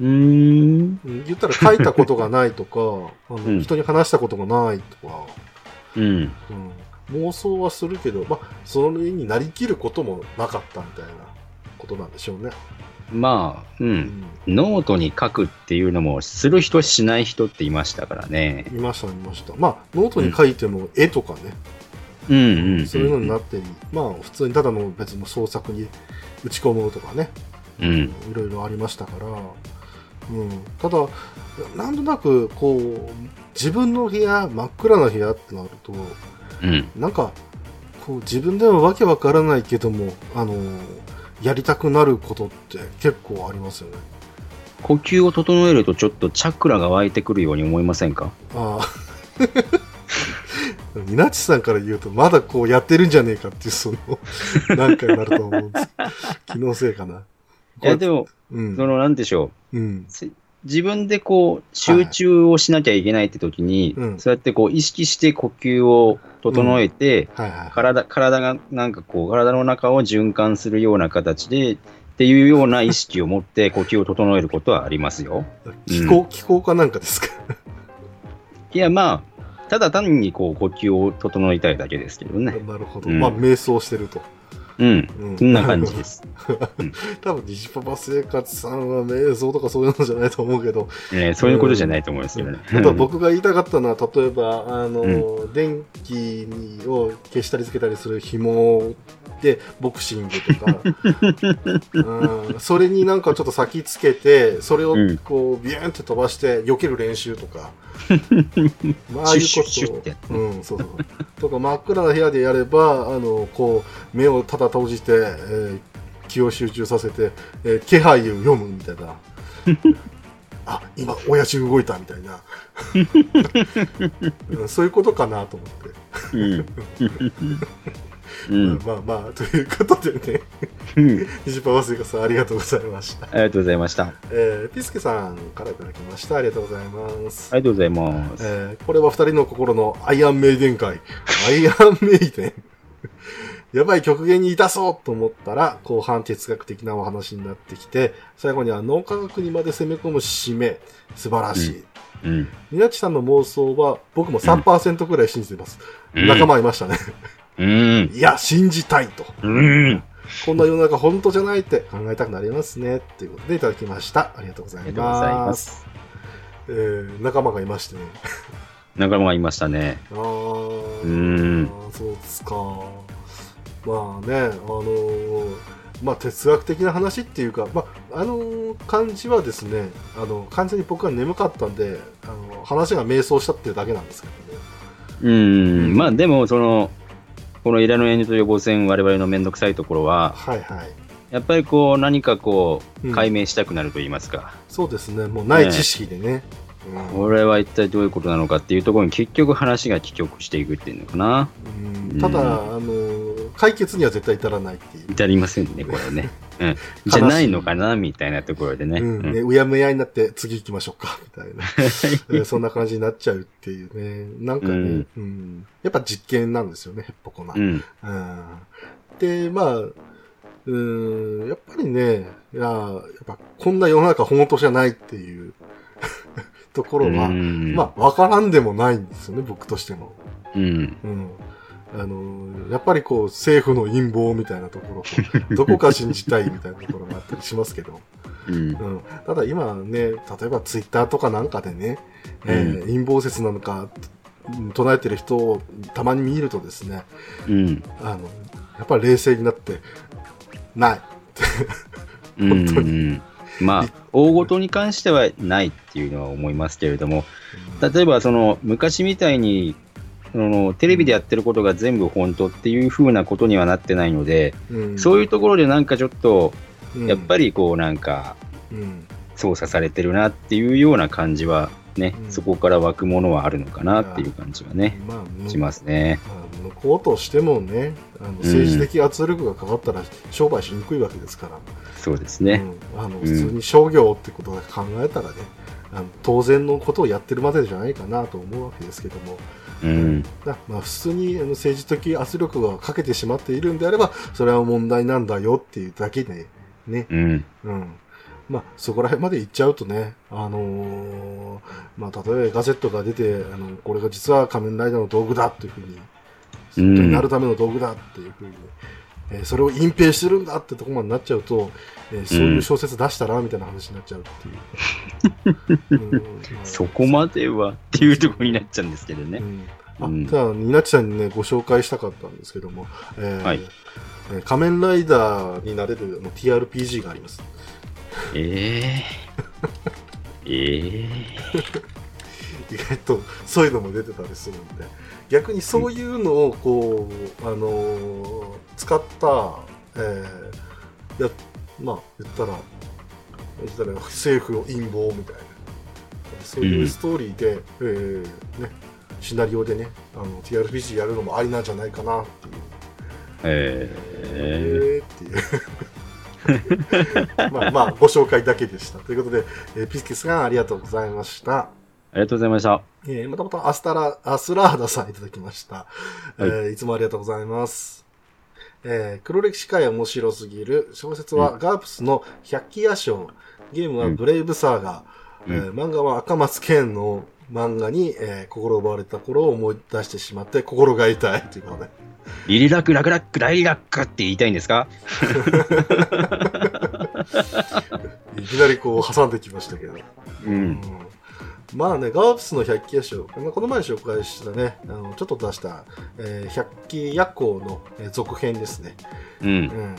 うーん。うん言ったら書いたことがないとか、あのうん人に話したことがないとか、うん。うん、妄想はするけど、まあ、それになりきることもなかったみたいなことなんでしょうね。まあ、う。うんん、ノートに書くっていうのも、する人しない人っていましたからね。いました、いました。まあ、ノートに書いても絵とかね、うん。そういうのになってり、まあ、普通にただの別の創作に打ち込むとかね、うん。いろいろありましたから、うん、ただ、なんとなく、こう、自分の部屋、真っ暗な部屋ってなると、うん。なんか、こう、自分ではわけわからないけども、あの、やりたくなることって結構ありますよね。呼吸を整えるとちょっとチャクラが湧いてくるように思いませんか？ああ。ニナチさんから言うと、まだこうやってるんじゃねえかっていう、その、なんかになると思うんです。気のせいかな。いや、でも、うんそ。の、なんでしょうん。う。せ自分でこう集中をしなきゃいけないって時に、うんそうやってこう意識して呼吸を整えて、はいはい。体体がなんかこう体の中を循環するような形でっていうような意識を持って呼吸を整えることはありますよ。気候、気候かなんかですか？いやまあただ単にこう呼吸を整えたいだけですけどね。なるほど。うんまあ、瞑想してると。うん。うんそんな感じです。多分、虹パパ生活さんは瞑想とかそういうのじゃないと思うけど、えーそういうことじゃないと思いますけどね。あとは僕が言いたかったのは、例えば、あの、電気を消したりつけたりする紐で、ボクシングとか、うん、それになんかちょっと先つけて、それをうんこう、ビューンって飛ばして、避ける練習とか、まあ、ああいうことを、うん、そうそう。とか、真っ暗な部屋でやれば、あの、こう、目をただ閉じて、えー気を集中させて、えー気配を読むみたいな。あ、今、親父動いたみたいな。うんそういうことかなと思って。うん。うん。まあまあ、ということでね、うん西パワスイカさんありがとうございました。ありがとうございました。あえーピスケさんからいただきました。ありがとうございます。りがとうございます。えーこれは二人の心のアイアンメイデン会。アイアンメイデン。やばい極限にいたそうと思ったら、後半哲学的なお話になってきて、最後には脳科学にまで攻め込む締め。素晴らしい。うん。ニナチさんの妄想は僕も3%くらい信じてます。うん仲間いましたね。うん。いや、信じたいと。うん。こんな世の中本当じゃないって考えたくなりますね。ということでいただきました。ありがとうございありがとうございま。ますす。えー仲間がいましてね。仲間がいましたね。あーうんそうですか。まあね、あのーまあ哲学的な話っていうか、まあ、あのー感じはですね、あの、完全に僕は眠かったんで、あの、話が迷走したっていうだけなんですけどね。うん。まあでも、その、このイラの炎上と予防線、我々のめんどくさいところは、はいはい。やっぱりこう、何かこう、うん解明したくなると言いますか。そうですね、もうない知識でね。うんこれは一体どういうことなのかっていうところに結局話が帰局していくっていうのかな。うんただ、あの解決には絶対至らないっていう。至りませんね、これね。うん。じゃないのかな、みたいなところでね。うん、ね、うんうやむやになって次行きましょうか、みたいな。え ーそんな感じになっちゃうっていうね。なんかね、うんやっぱ実験なんですよね、ヘッポコな。うん。うんで、まあ、うん、やっぱりね、いや、やっぱこんな世の中本当じゃないっていう ところは、うんまあ、わからんでもないんですよね、僕としても。うん。うん。あの、やっぱりこう、政府の陰謀みたいなところと、どこか信じたいみたいなところがあったりしますけど。うん。うん。ただ今ね、例えばツイッターとかなんかでね、えー陰謀説なのか、うん唱えてる人をたまに見るとですね、うん。あの、やっぱり冷静になって、ない。うん本当うんまあ、大事に関してはないっていうのは思いますけれども、例えばその昔みたいにそのテレビでやってることが全部本当っていう風なことにはなってないので、うん。そういうところでなんかちょっとやっぱり、りこうなんかうん。操作されてるなっていうような感じはね、うん。そこから湧くものはあるのかなっていう感じはね、まあ、しますね。まあ向こうとしてもね、あの政治的圧力がかかったら商売しにくいわけですから、そうですね。うん。あの普通に商業ってことを考えたらね、あの当然のことをやってるまでじゃないかなと思うわけですけども、うん。だまあ、普通にあの政治的圧力がかけてしまっているんであれば、それは問題なんだよっていうだけで、ね、うん。うん。まあ、そこら辺まで行っちゃうとね、あのーまあ、例えばガゼットが出て、あの、これが実は仮面ライダーの道具だっていうふうに、になるための道具だっていうふうに、えーそれを隠蔽してるんだってところまでなっちゃうと、えーそういう小説出したらみたいな話になっちゃうっていう。うん。そこまではっていうところになっちゃうんですけどね。うん。あうん。じゃあ、ニナッチさんにね、ご紹介したかったんですけども、えーはい。えー仮面ライダーになれるあの TRPG があります。え えええ意外とそういうのも出てたりするんで逆にそういうのをこう、あのー使った、えーやまあ言ったら言ったら政府の陰謀みたいなそういうストーリーで、えーね、シナリオでねあの TRPG やるのもありなんじゃないかなっていう、えええーっていう まあまあ、ご紹介だけでした。ということで、えーピスケさんありがとうございました。ありがとうございました。えーまたまたアスタラ、アスラーダさんいただきました。えーいつもありがとうございます。えー黒歴史界面白すぎる。小説はガープスの百鬼夜章。ゲームはブレイブサーガー。うんえー漫画は赤松健の漫画に、えー心奪われた頃を思い出してしまって心が痛いということで。リリラクラクラックライラックって言いたいんですか？いきなりこう挟んできましたけど。う。うんまあね、ガープスの百鬼夜章、まあ、この前紹介したね、あのちょっと出した、えー百鬼夜行の、えー続編ですね。うん。うん。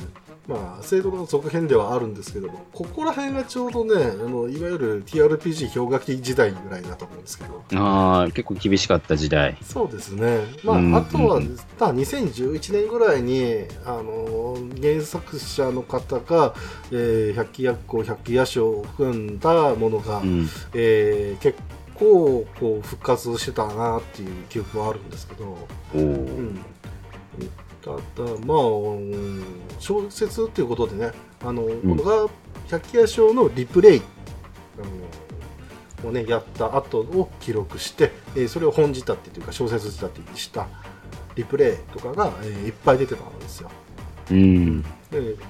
まあ、正当の続編ではあるんですけども、ここら辺がちょうどね、あのいわゆる TRPG 氷河期時代ぐらいだと思うんですけど、ああ、結構厳しかった時代。そうですね。まあ、うんあとは、うんまあ2011年ぐらいに、あの、原作者の方が、えー百鬼夜行、百鬼夜章を組んだものが、うん。えー結構こう復活してたなっていう記憶はあるんですけど、おうお。ん、ただまあ、うん小説っていうことでねあの、このが百鬼夜章のリプレイあのをねやった後を記録して、えーそれを本仕立てというか小説仕立てにしたリプレイとかが、えーいっぱい出てたんですようん。で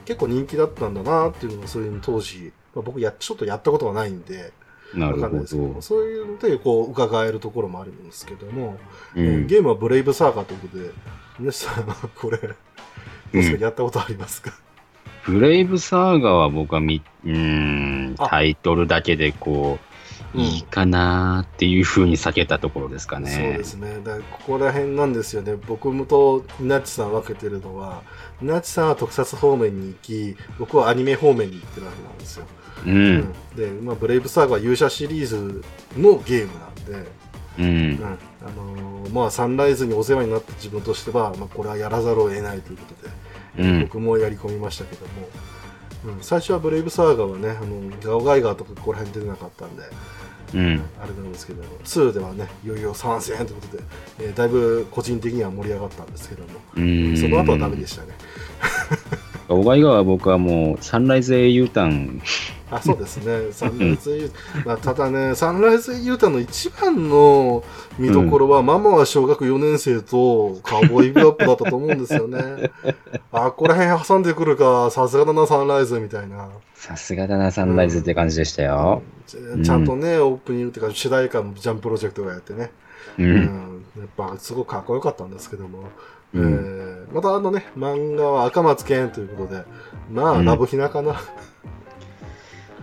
結構人気だったんだなっていうのがそういうの当時、まあ、僕やちょっとやったことはないんでなるほわかんないですけどど。そういうのでこう伺えるところもあるんですけども、うん。えーゲームはブレイブサーガーということで皆さんこれやったことありますか？ブレイブサーガーは僕はみ、うーん、あ。タイトルだけでこう、うんいいかなーっていうふうに避けたところですかね。そうですね。だここら辺なんですよね。僕もとナッチさん分けてるのはナッチさんは特撮方面に行き僕はアニメ方面に行ってるわけなんですよ、う。うん。で、まあ、ブレイブサーガーは勇者シリーズのゲームなんで、うんうん。あのーまあ、サンライズにお世話になった自分としては、まあ、これはやらざるを得ないということで、うん僕もやり込みましたけども、うん、最初はブレイブサーガーはねあのガオガイガーとかここら辺出てなかったんでうん。あれなんですけど2ではねいよいよ参戦ということで、えーだいぶ個人的には盛り上がったんですけども、うん。その後はダメでしたねおがいがは僕はもう、サンライズ英雄譚、あそうですね。サンライズユータ、まあ、ただねサンライズユータの一番の見どころは、ママは小学4年生とカウボーイビアップだったと思うんですよね。あここら辺挟んでくるかさすがだなサンライズみたいな。さすがだな、サンライズって感じでしたよ。ちちゃんとね、オープニングっていうか主題歌もジャンプロジェクトがやってね、う。うんん。やっぱすごくかっこよかったんですけども、うん。えーまたあのね漫画は赤松健ということでまあ、うん。ラブヒナかな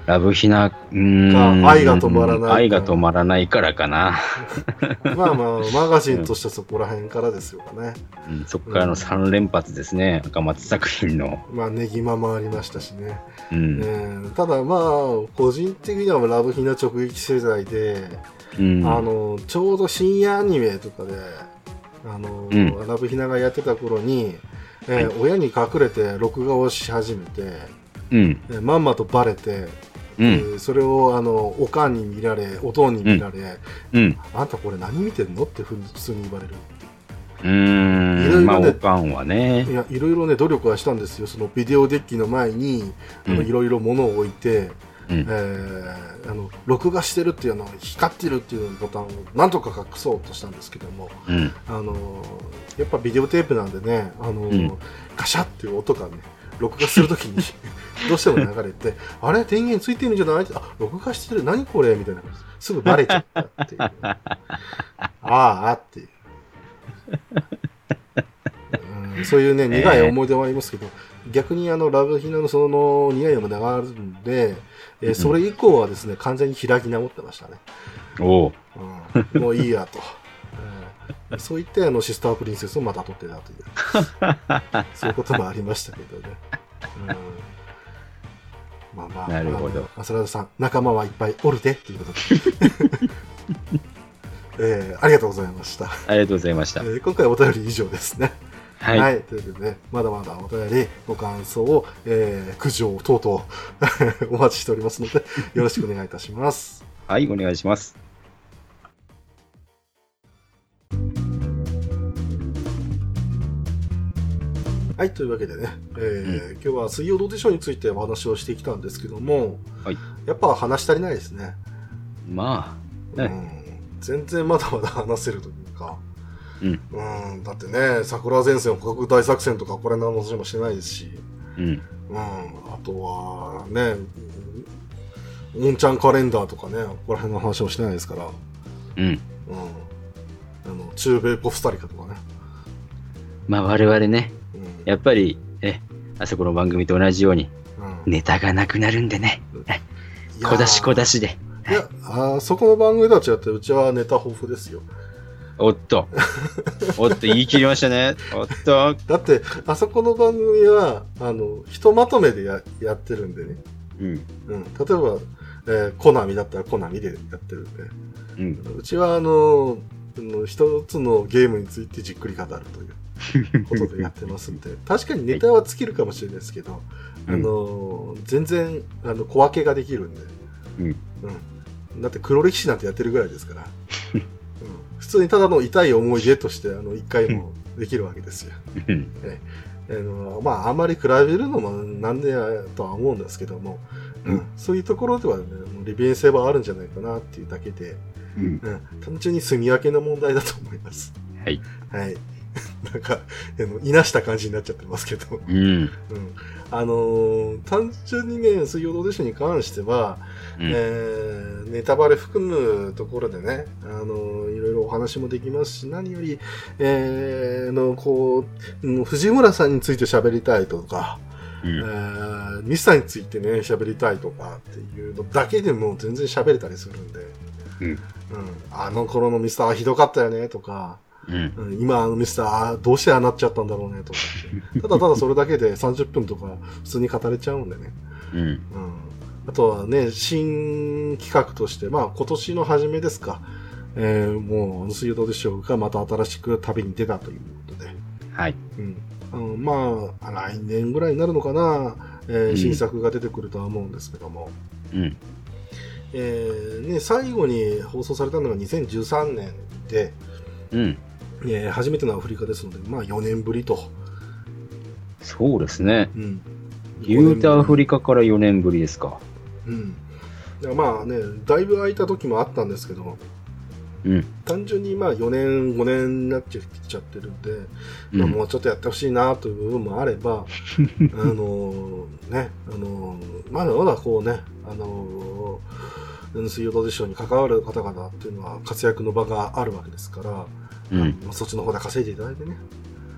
ラブヒナ、愛が止まらない愛が止まらないからかな。まあまあマガジンとしてはそこら辺からですよかねうんそこからの3連発ですね、赤松作品の。まあネギマもありましたしね、うん。えーただまあ個人的にはラブヒナ直撃世代で、うん。あのちょうど深夜アニメとかであの、うんラブヒナがやってた頃に、えー親に隠れて録画をし始めて、うん。えーまんまとバレて、うえん。ーそれをあのおかんに見られおとんに見られ、うん。あんたこれ何見てんのって普通に言われるうーん。いろいろねまあ、おかんはねい。やいろいろね努力はしたんですよそのビデオデッキの前にいろいろ物を置いて、うんえ。ーあの録画してるっていうの光ってるっていうボタンをなんとか隠そうとしたんですけどもうん。あのやっぱビデオテープなんでねあの、うんガシャっていう音がね録画するときに どうしても流れてあれ？電源ついてるんじゃない？あ録画してる。何これ？みたいな。すぐバレちゃったっていう。ああっていう、うん、そういうね苦い思い出はありますけど、逆にあのラブヒナのその苦い思い出があるんで、えーそれ以降はですね完全に開き直ってましたね。おう。うん。もういいやと。うんそう言ってあのシスタープリンセスをまた取ってたという そういうこともありましたけどね。うんまあまあ、なる浅田さん、仲間はいっぱいおるでっていうことで、えーありがとうございました。ありがとうございましたえ。ー今回お便り以上ですね。はい。ということで、まだまだお便り、ご感想を、えー苦情等々 お待ちしておりますので、よろしくお願いいたします。はい、お願いします。ははい、というわけでね、えー今日は水曜どうでしょうについてお話をしてきたんですけども、はい。やっぱ話足りないですね。まあ、ね。うん、全然まだまだ話せるというか、うん、うん、だってね、桜前線捕獲大作戦とかこれの話もしてないですし、うん、うん、あとはね、うんオンちゃんカレンダーとかね、ここら辺の話もしてないですから、うん。うん、あの中米コスタリカとかね。まあ我々ね、うんやっぱり、え、あそこの番組と同じように、うんネタがなくなるんでね。小出し小出しで。いや、あーそこの番組とは違って、うちはネタ豊富ですよ。おっと。おっと、言い切りましたね。おっと。だって、あそこの番組は、あの、ひとまとめでややってるんでね。うん。うん。例えば、えーコナミだったらコナミでやってるんで。うん。うちは、あの、あの一つのゲームについてじっくり語るという ことでやってますんで。確かにネタは尽きるかもしれないですけど、あの、全然、あの、小分けができるんで。うん。うん。だって黒歴史なんてやってるぐらいですから。うん、普通にただの痛い思い出として、あの、一回もできるわけですよ。うん。あのまあ、あまり比べるのもなんでやとは思うんですけども、うんうんそういうところではね、利便性はあるんじゃないかなっていうだけで、うん。うん、単純に住み分けの問題だと思います。はい。はい。なんか、あの、いなした感じになっちゃってますけど。うん。うん。あのー単純にね、水曜どうでしょうに関しては、うんえーネタバレ含むところでね、あのーいろいろお話もできますし、何より、えーの、こう、うん藤村さんについて喋りたいとか、えうん。ーミスターについてね、喋りたいとかっていうのだけでも全然喋れたりするんで、うんうんあの頃のミスターはひどかったよね、とか、うん。うん今あのミスター、どうしてああなっちゃったんだろうね、とか。ただただそれだけで30分とか普通に語れちゃうんでね。うん。うんあとはね、新企画として、まあ今年の初めですか、えー、もう、水曜どうでしょうがまた新しく旅に出たということで、はい。うん。あのまあ、来年ぐらいになるのかな、えーうん新作が出てくるとは思うんですけども、うん。えーね、最後に放送されたのが2013年で、うん。えー初めてのアフリカですので、まあ4年ぶりと。そうですね。うん。言うてアフリリカから4年ぶりですか。うん。まあね、だいぶ空いた時もあったんですけども、うん。単純にまあ4年、5年になっちゃちゃってるんで、まあ、うん。もうちょっとやってほしいなという部分もあれば、あのね、あのまだまだこうね、あの水曜どうでしょうに関わる方々っていうのは活躍の場があるわけですから、うん。まあそっちの方で稼いでいただいてね、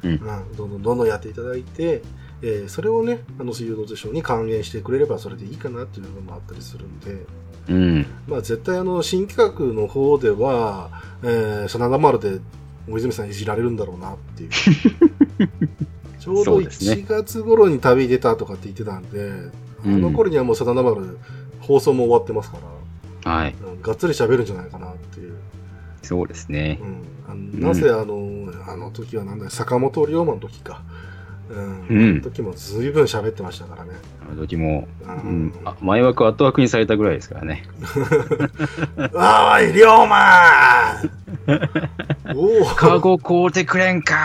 うんどんどんどんどんやっていただいて、えーそれをね、あの水曜どうでしょうに還元してくれればそれでいいかなっていう部分もあったりするんで、うん。まあ絶対あの新企画の方では、えー、真田丸で大泉さんいじられるんだろうなっていう。ちょうそどうですね1月頃に旅出たとかって言ってたんで、あの頃にはもう真田丸放送も終わってますから、はい。うんがっつり喋るんじゃないかなっていう。そうですねう。ん、あのなぜあの、あの時はなんだ坂本龍馬の時か。うん。うん。あの時も随分喋ってましたからね。あの時も、ううん。ん、あ前枠後枠にされたぐらいですからね。おい、龍馬おおカゴ買うてくれんか。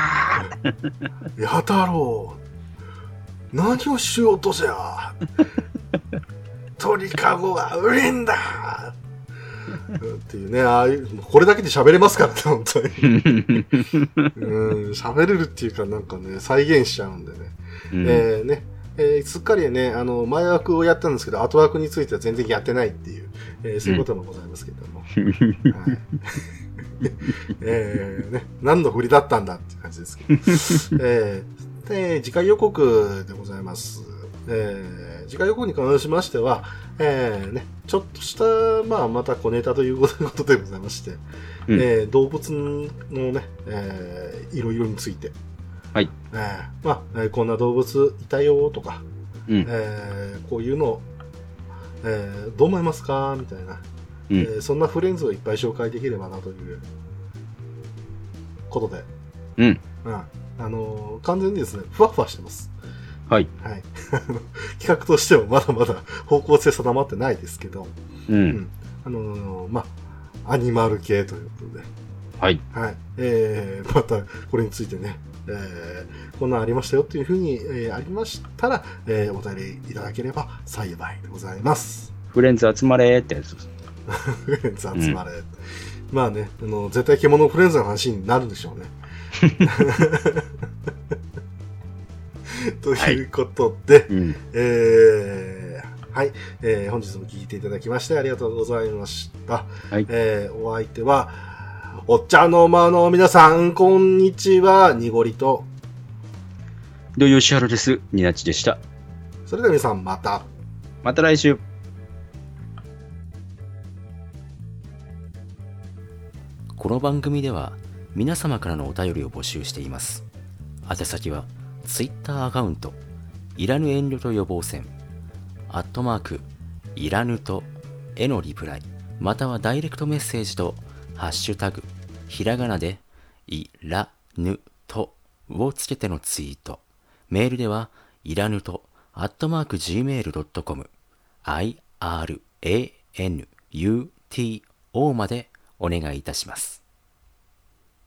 や太郎何をしようとじゃ鳥かごが売れんだっていうね、ああいう、これだけで喋れますからね、本当に。うん、喋れるっていうかなんかね、再現しちゃうんでね。うんえーね、えーすっかりね、あの、前枠をやったんですけど、後枠については全然やってないっていう、えーそういうこともございますけども。はいえーね、何の振りだったんだっていう感じですけど。えーで、次回予告でございます。えー次回予告に関しましては、えーね、ちょっとした、まあ、また小ネタということでございまして、うんえー動物のね、えーいろいろについて、はい。えーまあ、えーこんな動物いたよとか、うん。えーこういうの、えーどう思いますかみたいな、うんえーそんなフレンズをいっぱい紹介できればなということで、うん。うんあのー完全にですね、ふわふわしてます。はい。はい。企画としてもまだまだ方向性定まってないですけど、う。うんんあのーまあ、アニマル系ということで、はい。はい。えー、またこれについてね、えー、こんなんありましたよっていうふうに、えー、ありましたら、えー、お便りいただければ幸いでございます。フレンズ集まれってやつです。フレンズ集まれ。うん、まあね、あの、絶対獣フレンズの話になるんでしょうね。ということで、はいうん、えー、はい、えー、本日も聞いていただきましてありがとうございました。はい、えー、お相手は、お茶の間の皆さん、こんにちは、にごりと。土曜しはるです。ニナチでした。それでは皆さん、また。また来週。この番組では、皆様からのお便りを募集しています。宛先は、Twitter アカウント、いらぬ遠慮と予防線、アットマーク、いらぬと、へのリプライ、またはダイレクトメッセージと、ハッシュタグ、ひらがなで、いらぬとをつけてのツイート。メールでは、いらぬと、アットマーク gmail.com、i, r, a, n, u, t, o までお願いいたします。